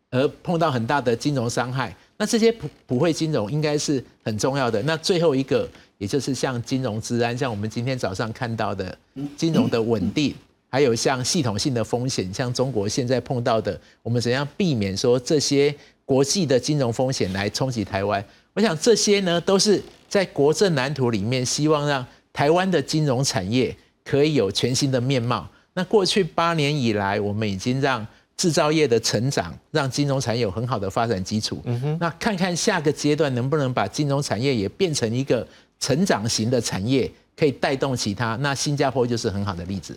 而碰到很大的金融伤害，那这些普普惠金融应该是很重要的。那最后一个，也就是像金融治安，像我们今天早上看到的金融的稳定，还有像系统性的风险，像中国现在碰到的，我们怎样避免说这些国际的金融风险来冲击台湾？我想这些呢，都是在国政蓝图里面，希望让台湾的金融产业可以有全新的面貌。那过去八年以来，我们已经让制造业的成长让金融产业有很好的发展基础。嗯哼，那看看下个阶段能不能把金融产业也变成一个成长型的产业，可以带动其他。那新加坡就是很好的例子。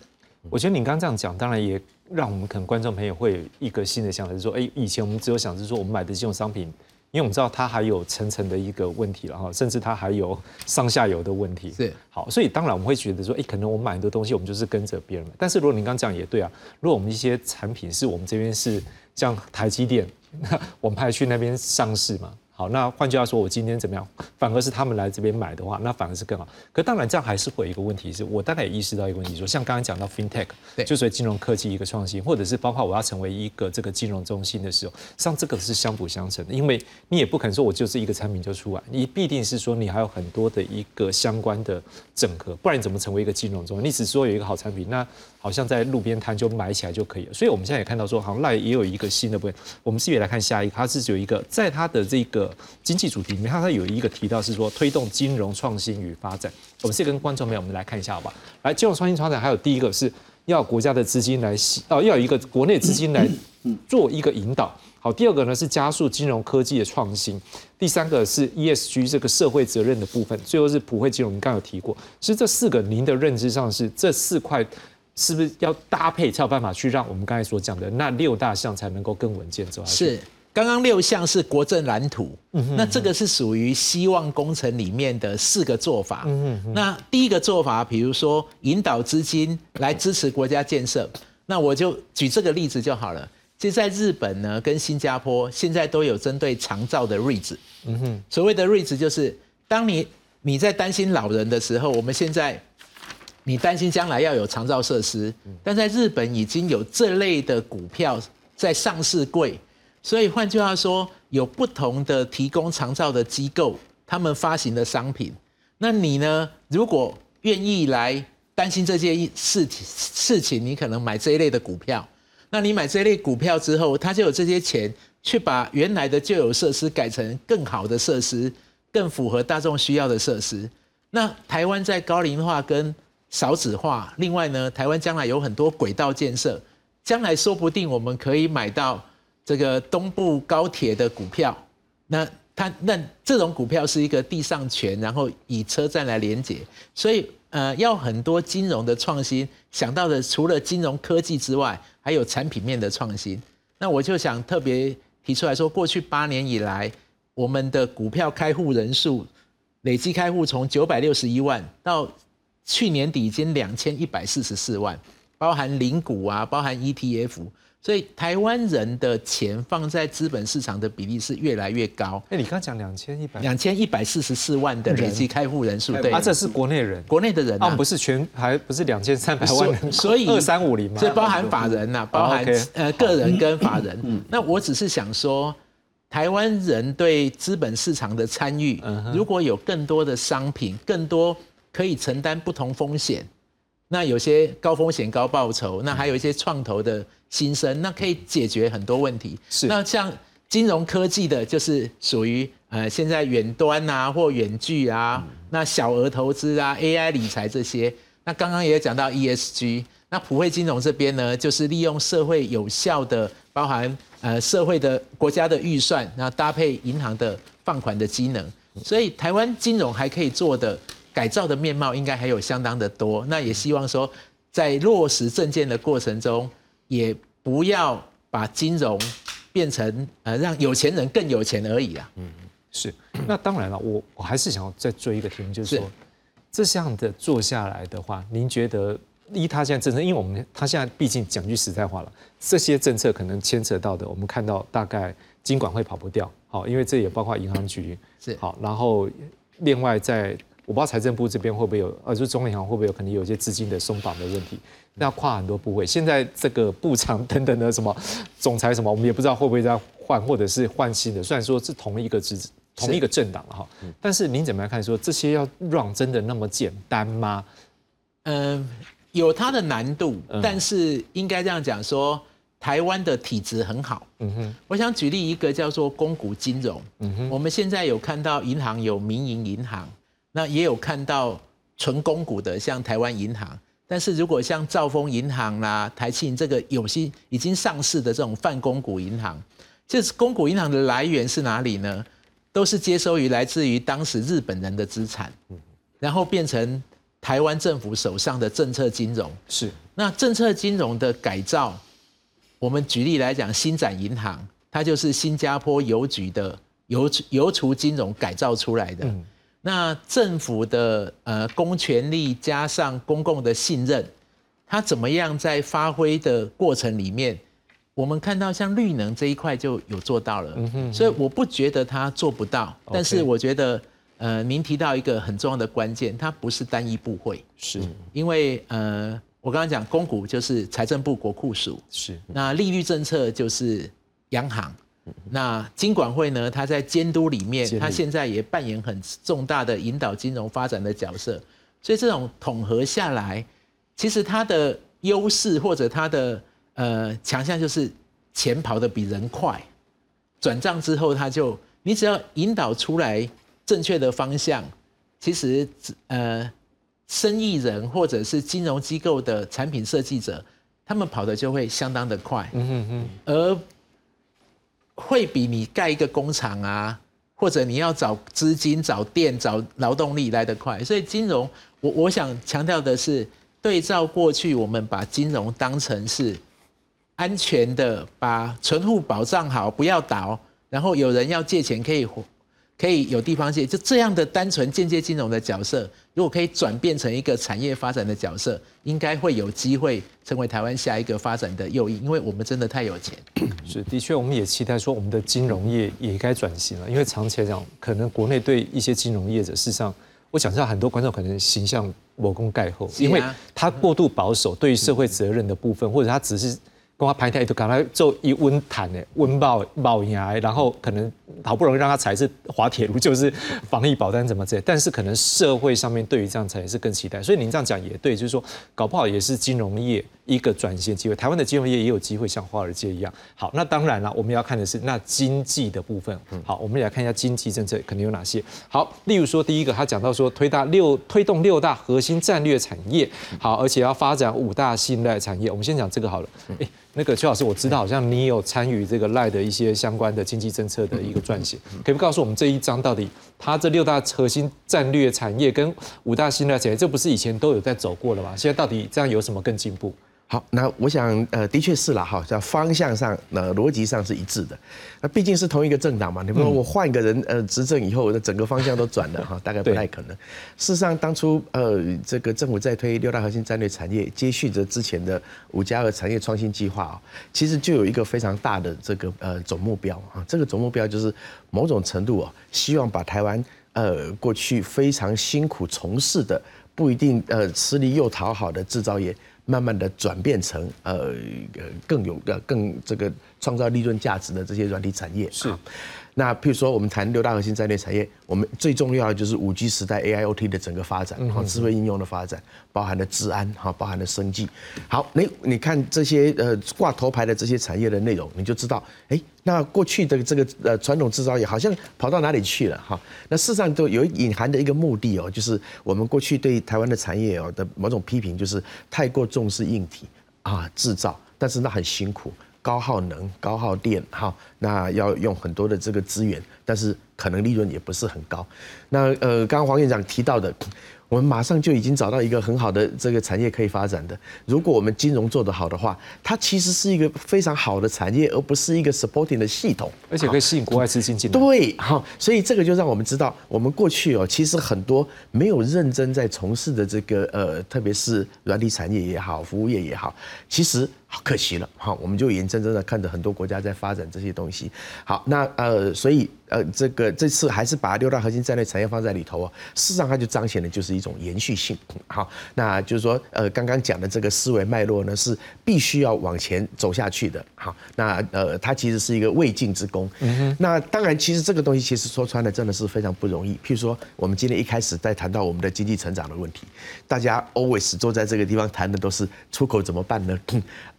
我觉得你刚刚这样讲，当然也让我们可能观众朋友会有一个新的想法，是说，哎，以前我们只有想是说我们买的金融商品。因为我们知道它还有层层的一个问题了哈，甚至它还有上下游的问题。是好，所以当然我们会觉得说，哎，可能我们买很多东西，我们就是跟着别人买。但是如果您刚讲也对啊，如果我们一些产品是我们这边是像台积电，那 我们还去那边上市嘛。好，那换句话说，我今天怎么样？反而是他们来这边买的话，那反而是更好。可当然，这样还是会有一个问题，是我大概也意识到一个问题，说像刚刚讲到 FinTech，对，就是金融科技一个创新，或者是包括我要成为一个这个金融中心的时候，像这个是相辅相成的，因为你也不可能说我就是一个产品就出来，你必定是说你还有很多的一个相关的整合，不然你怎么成为一个金融中心？你只说有一个好产品，那好像在路边摊就买起来就可以了。所以我们现在也看到说，好像赖也有一个新的部分。我们是也来看下一个，它是有一个在它的这个经济主题。里面它有一个提到是说推动金融创新与发展，我们先跟观众朋友我们来看一下好吧？来，金融创新发展还有第一个是要国家的资金来吸哦，要有一个国内资金来做一个引导。好，第二个呢是加速金融科技的创新，第三个是 ESG 这个社会责任的部分，最后是普惠金融。你刚刚有提过，其实这四个您的认知上是这四块是不是要搭配才有办法去让我们刚才所讲的那六大项才能够更稳健走下去？是。刚刚六项是国政蓝图，那这个是属于希望工程里面的四个做法。嗯那第一个做法，比如说引导资金来支持国家建设，那我就举这个例子就好了。其实在日本呢，跟新加坡现在都有针对长照的 REITs。所谓的 REITs 就是当你你在担心老人的时候，我们现在你担心将来要有长照设施，但在日本已经有这类的股票在上市柜。所以换句话说，有不同的提供长照的机构，他们发行的商品。那你呢？如果愿意来担心这件事情事情，你可能买这一类的股票。那你买这一类股票之后，他就有这些钱去把原来的旧有设施改成更好的设施，更符合大众需要的设施。那台湾在高龄化跟少子化，另外呢，台湾将来有很多轨道建设，将来说不定我们可以买到。这个东部高铁的股票，那它那这种股票是一个地上权，然后以车站来连接，所以呃要很多金融的创新，想到的除了金融科技之外，还有产品面的创新。那我就想特别提出来说，过去八年以来，我们的股票开户人数累计开户从九百六十一万到去年底已经两千一百四十四万，包含零股啊，包含 ETF。所以台湾人的钱放在资本市场的比例是越来越高。哎，你刚讲两千一百两千一百四十四万的累计开户人数，对，啊，这是国内人，国内的人啊，不是全，还不是两千三百万人，所以二三五零嘛，这包含法人呐，包含呃个人跟法人。那我只是想说，台湾人对资本市场的参与，如果有更多的商品，更多可以承担不同风险。那有些高风险高报酬，那还有一些创投的新生，那可以解决很多问题。是，那像金融科技的，就是属于呃现在远端啊或远距啊，那小额投资啊 AI 理财这些。那刚刚也讲到 ESG，那普惠金融这边呢，就是利用社会有效的，包含呃社会的国家的预算，然后搭配银行的放款的机能，所以台湾金融还可以做的改造的面貌，应该还有相当的多。那也希望说，在落实证件的过程中，也不要把金融变成呃让有钱人更有钱而已啊。嗯，是。那当然了，我我还是想要再追一个题目，就是说，这项的做下来的话，您觉得？依他现在政策，因为我们他现在毕竟讲句实在话了，这些政策可能牵扯到的，我们看到大概金管会跑不掉，好，因为这也包括银行局是好，然后另外在我不知道财政部这边会不会有，呃，就中银行会不会有可能有一些资金的松绑的问题，那要跨很多部位，现在这个部长等等的什么总裁什么，我们也不知道会不会再换，或者是换新的，虽然说是同一个职同一个政党了哈，但是您怎么样看？说这些要让真的那么简单吗？嗯。有它的难度，但是应该这样讲说，台湾的体质很好。嗯哼，我想举例一个叫做公股金融。嗯哼，我们现在有看到银行有民营银行，那也有看到纯公股的，像台湾银行。但是如果像兆丰银行啦、台庆这个有些已经上市的这种泛公股银行，这是公股银行的来源是哪里呢？都是接收于来自于当时日本人的资产，然后变成。台湾政府手上的政策金融是那政策金融的改造，我们举例来讲，新展银行它就是新加坡邮局的邮邮储金融改造出来的。那政府的呃公权力加上公共的信任，它怎么样在发挥的过程里面，我们看到像绿能这一块就有做到了。所以我不觉得它做不到，但是我觉得。呃，您提到一个很重要的关键，它不是单一部会，是。因为呃，我刚刚讲公股就是财政部国库署，是。那利率政策就是央行，那金管会呢，它在监督里面，它现在也扮演很重大的引导金融发展的角色，所以这种统合下来，其实它的优势或者它的呃强项就是钱跑得比人快，转账之后，它就你只要引导出来。正确的方向，其实呃，生意人或者是金融机构的产品设计者，他们跑的就会相当的快，嗯哼哼，而会比你盖一个工厂啊，或者你要找资金、找店、找劳动力来得快。所以金融，我我想强调的是，对照过去，我们把金融当成是安全的，把存户保障好，不要倒，然后有人要借钱可以。可以有地方借，就这样的单纯间接金融的角色，如果可以转变成一个产业发展的角色，应该会有机会成为台湾下一个发展的诱因，因为我们真的太有钱。是，的确，我们也期待说我们的金融业也该转型了，因为长期来讲，可能国内对一些金融业者，事实上，我想知道，很多观众可能形象某功盖后，因为他过度保守，对于社会责任的部分，或者他只是。跟他排台都赶快做一温毯的温爆爆牙，然后可能好不容易让他踩是滑铁卢，就是防疫保单怎么这，但是可能社会上面对于这样才是更期待。所以您这样讲也对，就是说搞不好也是金融业一个转型机会，台湾的金融业也有机会像华尔街一样。好，那当然了，我们要看的是那经济的部分。好，我们来看一下经济政策可能有哪些。好，例如说第一个，他讲到说推大六推动六大核心战略产业，好，而且要发展五大信赖产业。我们先讲这个好了。哎。那个邱老师，我知道好像你有参与这个赖的一些相关的经济政策的一个撰写，可不可以告诉我们这一章到底它这六大核心战略产业跟五大新的产业，这不是以前都有在走过了吗？现在到底这样有什么更进步？好，那我想，呃，的确是了哈，在方向上、那逻辑上是一致的。那毕竟是同一个政党嘛，你不说我换一个人，呃，执政以后，那整个方向都转了哈，大概不太可能。事实上，当初呃，这个政府在推六大核心战略产业，接续着之前的五加二产业创新计划啊，其实就有一个非常大的这个呃总目标啊，这个总目标就是某种程度啊，希望把台湾呃过去非常辛苦从事的，不一定呃吃力又讨好的制造业。慢慢的转变成呃更有呃更这个创造利润价值的这些软体产业。是。那譬如说，我们谈六大核心战略产业，我们最重要的就是五 G 时代 AIoT 的整个发展，哈，智慧应用的发展，包含了治安，哈，包含了生计。好，你你看这些呃挂头牌的这些产业的内容，你就知道，哎，那过去的这个呃传统制造业好像跑到哪里去了，哈。那事实上都有隐含的一个目的哦，就是我们过去对台湾的产业哦的某种批评，就是太过重视硬体啊制造，但是那很辛苦。高耗能、高耗电，哈，那要用很多的这个资源，但是可能利润也不是很高。那呃，刚刚黄院长提到的。我们马上就已经找到一个很好的这个产业可以发展的。如果我们金融做得好的话，它其实是一个非常好的产业，而不是一个 supporting 的系统，而且可以吸引国外资金进来。对，哈，所以这个就让我们知道，我们过去哦，其实很多没有认真在从事的这个呃，特别是软体产业也好，服务业也好，其实好可惜了，哈，我们就眼睁睁的看着很多国家在发展这些东西。好，那呃，所以。呃，这个这次还是把六大核心战略产业放在里头啊，事实上它就彰显的就是一种延续性。好，那就是说，呃，刚刚讲的这个思维脉络呢，是必须要往前走下去的。好，那呃，它其实是一个未尽之功。嗯。那当然，其实这个东西其实说穿了，真的是非常不容易。譬如说，我们今天一开始在谈到我们的经济成长的问题，大家 always 坐在这个地方谈的都是出口怎么办呢？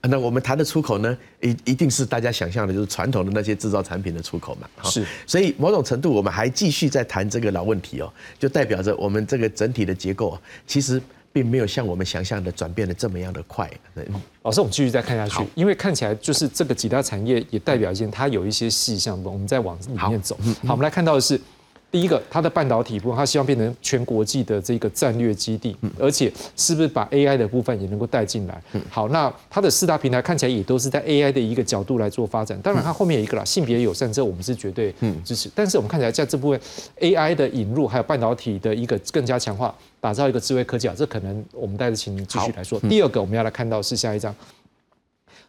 那我们谈的出口呢，一一定是大家想象的，就是传统的那些制造产品的出口嘛。是，所以某种程度我们还继续在谈这个老问题哦，就代表着我们这个整体的结构其实并没有像我们想象的转变的这么样的快。老师，我们继续再看下去，因为看起来就是这个几大产业也代表一件它有一些细项，我们再往里面走。好，我们来看到的是。第一个，它的半导体部分，它希望变成全国际的这个战略基地，而且是不是把 AI 的部分也能够带进来？好，那它的四大平台看起来也都是在 AI 的一个角度来做发展。当然，它后面有一个啦，性别友善，这我们是绝对支持。但是我们看起来在这部分 AI 的引入，还有半导体的一个更加强化，打造一个智慧科技啊，这可能我们待着请您继续来说。第二个，我们要来看到是下一章。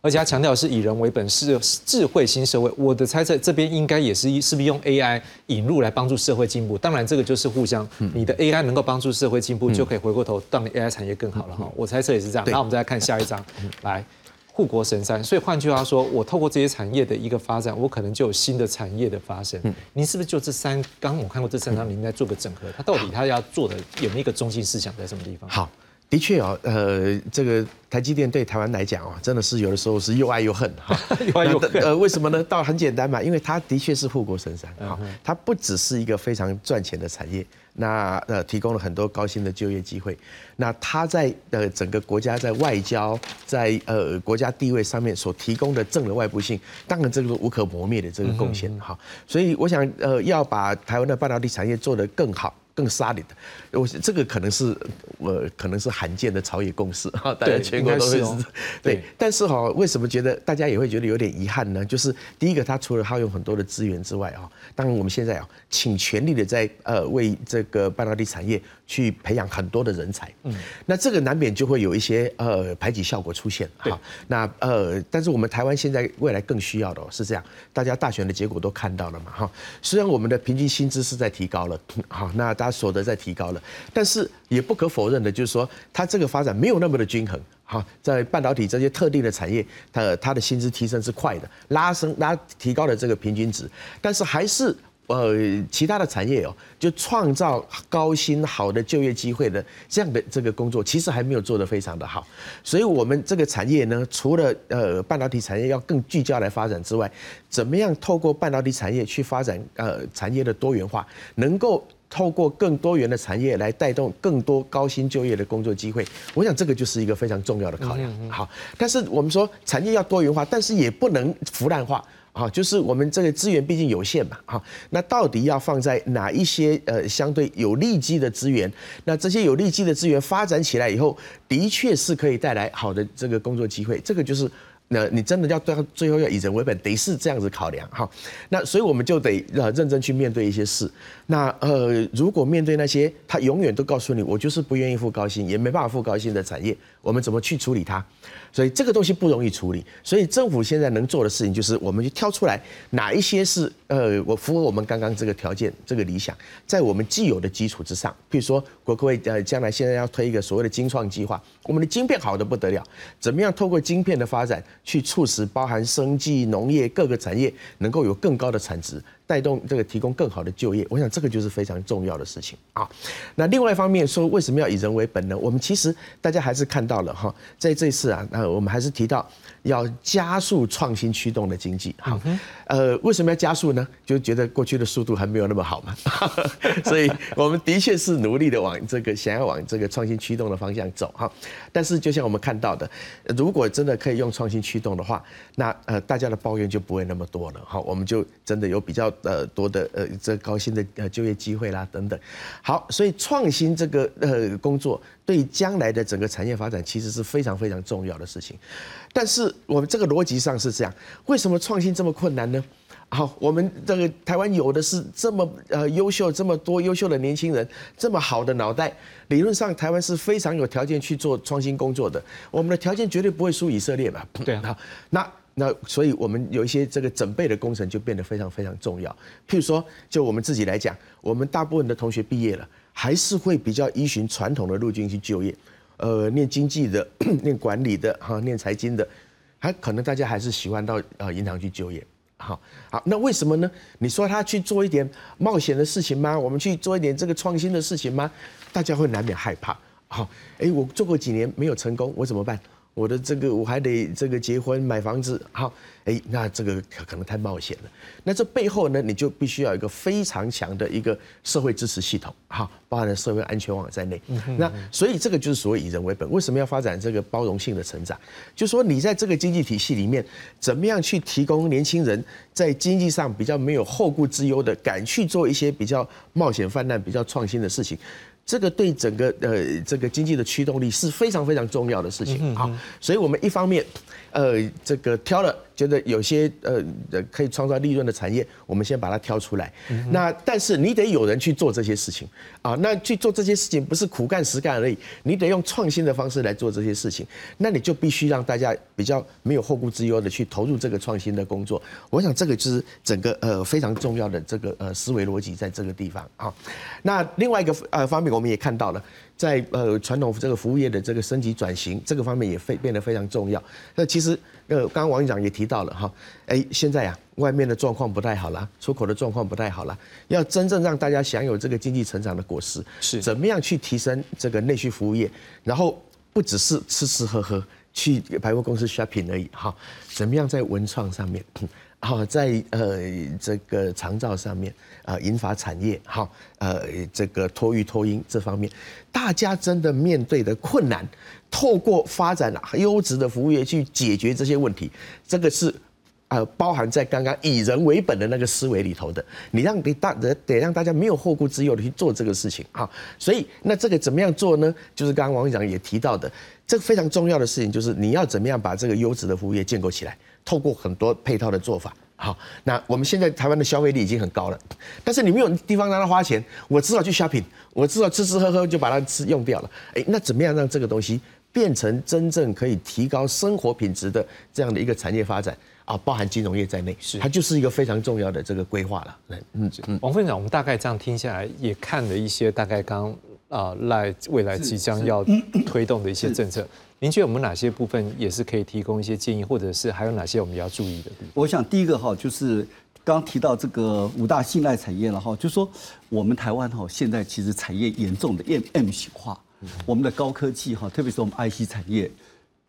而且他强调是以人为本，是智慧新社会。我的猜测，这边应该也是是不是用 AI 引入来帮助社会进步？当然，这个就是互相，你的 AI 能够帮助社会进步，就可以回过头让你 AI 产业更好了哈。我猜测也是这样。那我们再来看下一章，来护国神山。所以换句话说，我透过这些产业的一个发展，我可能就有新的产业的发生。您是不是就这三？刚刚我看过这三章，您在做个整合，它到底它要做的有没有一个中心思想在什么地方？好。的确哦，呃，这个台积电对台湾来讲哦，真的是有的时候是又爱又恨哈。又爱又恨。呃，为什么呢？倒很简单嘛，因为它的确是护国神山哈，它不只是一个非常赚钱的产业，那呃提供了很多高薪的就业机会，那它在呃整个国家在外交在呃国家地位上面所提供的正的外部性，当然这个是无可磨灭的这个贡献哈。所以我想呃要把台湾的半导体产业做得更好。更沙里的，我这个可能是我可能是罕见的朝野共识哈，大家全国都会是，对。但是哈，为什么觉得大家也会觉得有点遗憾呢？就是第一个，它除了耗用很多的资源之外啊，当然我们现在啊，请全力的在呃为这个半导体产业去培养很多的人才，嗯，那这个难免就会有一些呃排挤效果出现哈。那呃，但是我们台湾现在未来更需要的是这样，大家大选的结果都看到了嘛哈。虽然我们的平均薪资是在提高了，好那。大家所得在提高了，但是也不可否认的，就是说它这个发展没有那么的均衡。哈，在半导体这些特定的产业，它它的薪资提升是快的，拉升拉提高了这个平均值，但是还是呃其他的产业哦，就创造高薪好的就业机会的这样的这个工作，其实还没有做得非常的好。所以，我们这个产业呢，除了呃半导体产业要更聚焦来发展之外，怎么样透过半导体产业去发展呃产业的多元化，能够。透过更多元的产业来带动更多高薪就业的工作机会，我想这个就是一个非常重要的考量。好，但是我们说产业要多元化，但是也不能腐烂化啊，就是我们这个资源毕竟有限嘛，哈，那到底要放在哪一些呃相对有利基的资源？那这些有利基的资源发展起来以后，的确是可以带来好的这个工作机会，这个就是。那你真的要最后最后要以人为本，得是这样子考量哈。那所以我们就得呃认真去面对一些事。那呃，如果面对那些他永远都告诉你我就是不愿意付高薪，也没办法付高薪的产业，我们怎么去处理它？所以这个东西不容易处理，所以政府现在能做的事情就是，我们去挑出来哪一些是呃，我符合我们刚刚这个条件、这个理想，在我们既有的基础之上，譬如说国科会呃将来现在要推一个所谓的精创计划，我们的晶片好的不得了，怎么样透过晶片的发展去促使包含生技、农业各个产业能够有更高的产值。带动这个提供更好的就业，我想这个就是非常重要的事情啊。那另外一方面说，为什么要以人为本呢？我们其实大家还是看到了哈，在这次啊，那我们还是提到要加速创新驱动的经济。好，呃，为什么要加速呢？就觉得过去的速度还没有那么好嘛，所以我们的确是努力的往这个想要往这个创新驱动的方向走哈。但是就像我们看到的，如果真的可以用创新驱动的话，那呃大家的抱怨就不会那么多了。哈，我们就真的有比较。呃，多的呃，这高薪的呃就业机会啦，等等。好，所以创新这个呃工作，对将来的整个产业发展其实是非常非常重要的事情。但是我们这个逻辑上是这样，为什么创新这么困难呢？好，我们这个台湾有的是这么呃优秀、这么多优秀的年轻人，这么好的脑袋，理论上台湾是非常有条件去做创新工作的。我们的条件绝对不会输以色列嘛？对啊，那。那所以，我们有一些这个准备的工程就变得非常非常重要。譬如说，就我们自己来讲，我们大部分的同学毕业了，还是会比较依循传统的路径去就业。呃，念经济的、念管理的、哈、念财经的，还可能大家还是喜欢到呃银行去就业。好，好，那为什么呢？你说他去做一点冒险的事情吗？我们去做一点这个创新的事情吗？大家会难免害怕。好，哎，我做过几年没有成功，我怎么办？我的这个我还得这个结婚买房子，好，哎，那这个可可能太冒险了。那这背后呢，你就必须要有一个非常强的一个社会支持系统，好，包含了社会安全网在内。那所以这个就是所谓以人为本。为什么要发展这个包容性的成长？就说你在这个经济体系里面，怎么样去提供年轻人在经济上比较没有后顾之忧的，敢去做一些比较冒险泛滥、比较创新的事情。这个对整个呃这个经济的驱动力是非常非常重要的事情好，所以我们一方面，呃这个挑了。觉得有些呃可以创造利润的产业，我们先把它挑出来。那但是你得有人去做这些事情啊。那去做这些事情不是苦干实干而已，你得用创新的方式来做这些事情。那你就必须让大家比较没有后顾之忧的去投入这个创新的工作。我想这个就是整个呃非常重要的这个呃思维逻辑在这个地方啊。那另外一个呃方面，我们也看到了。在呃传统这个服务业的这个升级转型这个方面也非变得非常重要。那其实呃刚刚王院长也提到了哈，哎现在啊外面的状况不太好了，出口的状况不太好了，要真正让大家享有这个经济成长的果实，是怎么样去提升这个内需服务业？然后不只是吃吃喝喝去百货公司 shopping 而已哈，怎么样在文创上面？好，在呃这个长照上面啊，银发产业，好，呃这个托育托婴这方面，大家真的面对的困难，透过发展优质的服务业去解决这些问题，这个是呃包含在刚刚以人为本的那个思维里头的。你让你大得得让大家没有后顾之忧的去做这个事情啊，所以那这个怎么样做呢？就是刚刚王院长也提到的，这个非常重要的事情就是你要怎么样把这个优质的服务业建构起来。透过很多配套的做法，好，那我们现在台湾的消费力已经很高了，但是你没有地方让他花钱，我只好去 shopping，我只好吃吃喝喝就把它吃用掉了，哎，那怎么样让这个东西变成真正可以提高生活品质的这样的一个产业发展？啊？包含金融业在内，是。它就是一个非常重要的这个规划了。嗯嗯，王副长，我们大概这样听下来，也看了一些大概刚啊赖未来即将要推动的一些政策。您觉得我们哪些部分也是可以提供一些建议，或者是还有哪些我们要注意的？我想第一个哈，就是刚提到这个五大信赖产业了哈，就说我们台湾哈现在其实产业严重的 M M 型化，我们的高科技哈，特别是我们 IC 产业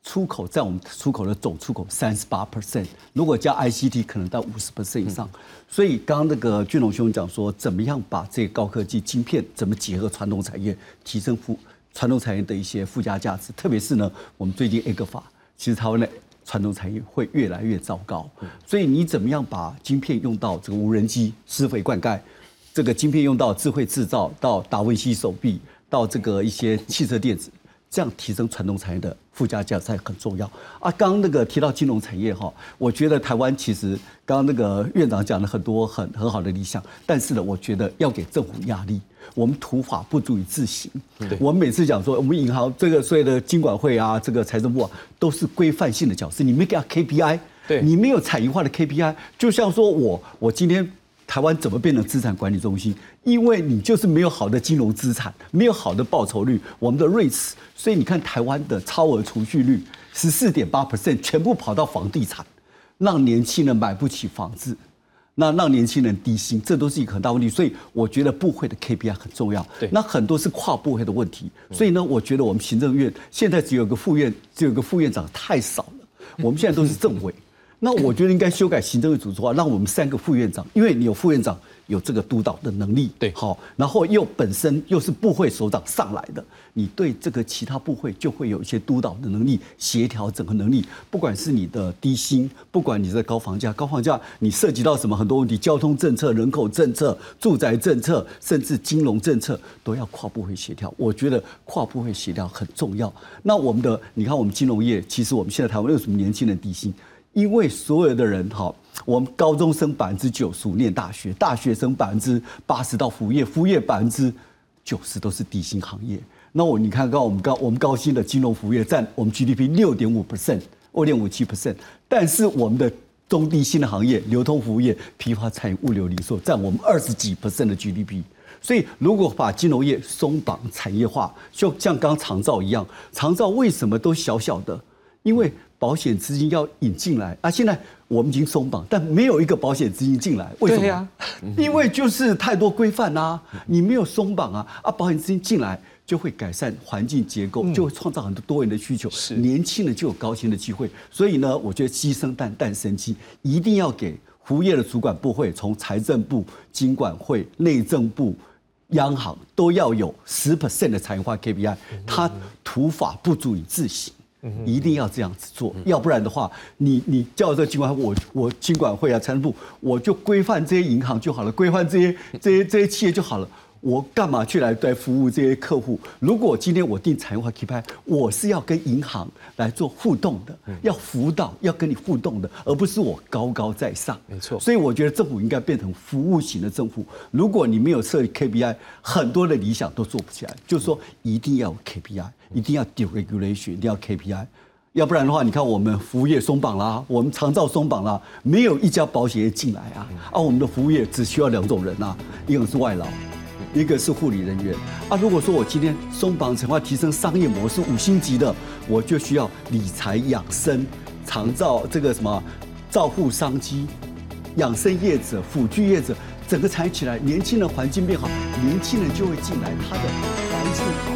出口在我们出口的总出口三十八 percent，如果加 ICT 可能到五十 percent 以上。所以刚刚那个俊龙兄讲说，怎么样把这个高科技晶片怎么结合传统产业，提升富。传统产业的一些附加价值，特别是呢，我们最近 A 个法，其实台湾的传统产业会越来越糟糕。所以你怎么样把晶片用到这个无人机施肥灌溉，这个晶片用到智慧制造，到达文西手臂，到这个一些汽车电子，这样提升传统产业的附加价值才很重要啊。刚刚那个提到金融产业哈，我觉得台湾其实刚刚那个院长讲了很多很很好的理想，但是呢，我觉得要给政府压力。我们土法不足以自行。我们每次讲说，我们银行这个所有的金管会啊，这个财政部啊，都是规范性的角色，你没给他 KPI，对你没有产业化的 KPI，就像说我我今天。台湾怎么变成资产管理中心？因为你就是没有好的金融资产，没有好的报酬率，我们的 REITs，所以你看台湾的超额储蓄率十四点八 percent，全部跑到房地产，让年轻人买不起房子，那让年轻人低薪，这都是一个很大问题。所以我觉得部会的 KPI 很重要。对，那很多是跨部会的问题。所以呢，我觉得我们行政院现在只有个副院，只有个副院长太少了。我们现在都是政委。那我觉得应该修改行政院组织法，让我们三个副院长，因为你有副院长有这个督导的能力，对，好，然后又本身又是部会首长上来的，你对这个其他部会就会有一些督导的能力、协调整合能力。不管是你的低薪，不管你在高房价，高房价你涉及到什么很多问题，交通政策、人口政策、住宅政策，甚至金融政策，都要跨部会协调。我觉得跨部会协调很重要。那我们的，你看我们金融业，其实我们现在台湾有什么年轻人低薪？因为所有的人哈，我们高中生百分之九十五念大学，大学生百分之八十到服务业，服务业百分之九十都是底薪行业。那我你看，刚我们高我们高薪的金融服务业占我们 GDP 六点五 percent，二点五七 percent，但是我们的中低薪的行业，流通服务业、批发餐饮、物流零售占我们二十几 percent 的 GDP。所以如果把金融业松绑产业化，就像刚长照一样，长照为什么都小小的？因为保险资金要引进来啊！现在我们已经松绑，但没有一个保险资金进来，为什么？因为就是太多规范啊，你没有松绑啊啊！保险资金进来就会改善环境结构，就会创造很多多元的需求，年轻人就有高薪的机会。所以呢，我觉得鸡生蛋，蛋生鸡，一定要给服务业的主管部会，从财政部、经管会、内政部、央行都要有十 percent 的产业化 KPI，它土法不足以自行。一定要这样子做，要不然的话，你你叫这金管我我金管会啊财政部，我就规范这些银行就好了，规范这些这些这些企业就好了。我干嘛去来来服务这些客户？如果今天我定产业化 KPI，我是要跟银行来做互动的，要辅导，要跟你互动的，而不是我高高在上。没错。所以我觉得政府应该变成服务型的政府。如果你没有设立 KPI，很多的理想都做不起来。就是说，一定要有 KPI，一定要 deregulation，一定要 KPI。要不然的话，你看我们服务业松绑啦，我们长照松绑啦，没有一家保险业进来啊。啊，我们的服务业只需要两种人呐，一个是外劳。一个是护理人员啊，如果说我今天松绑成化提升商业模式五星级的，我就需要理财养生、长照这个什么照护商机、养生业者、辅具业者，整个产业起来，年轻人环境变好，年轻人就会进来，他的环境好。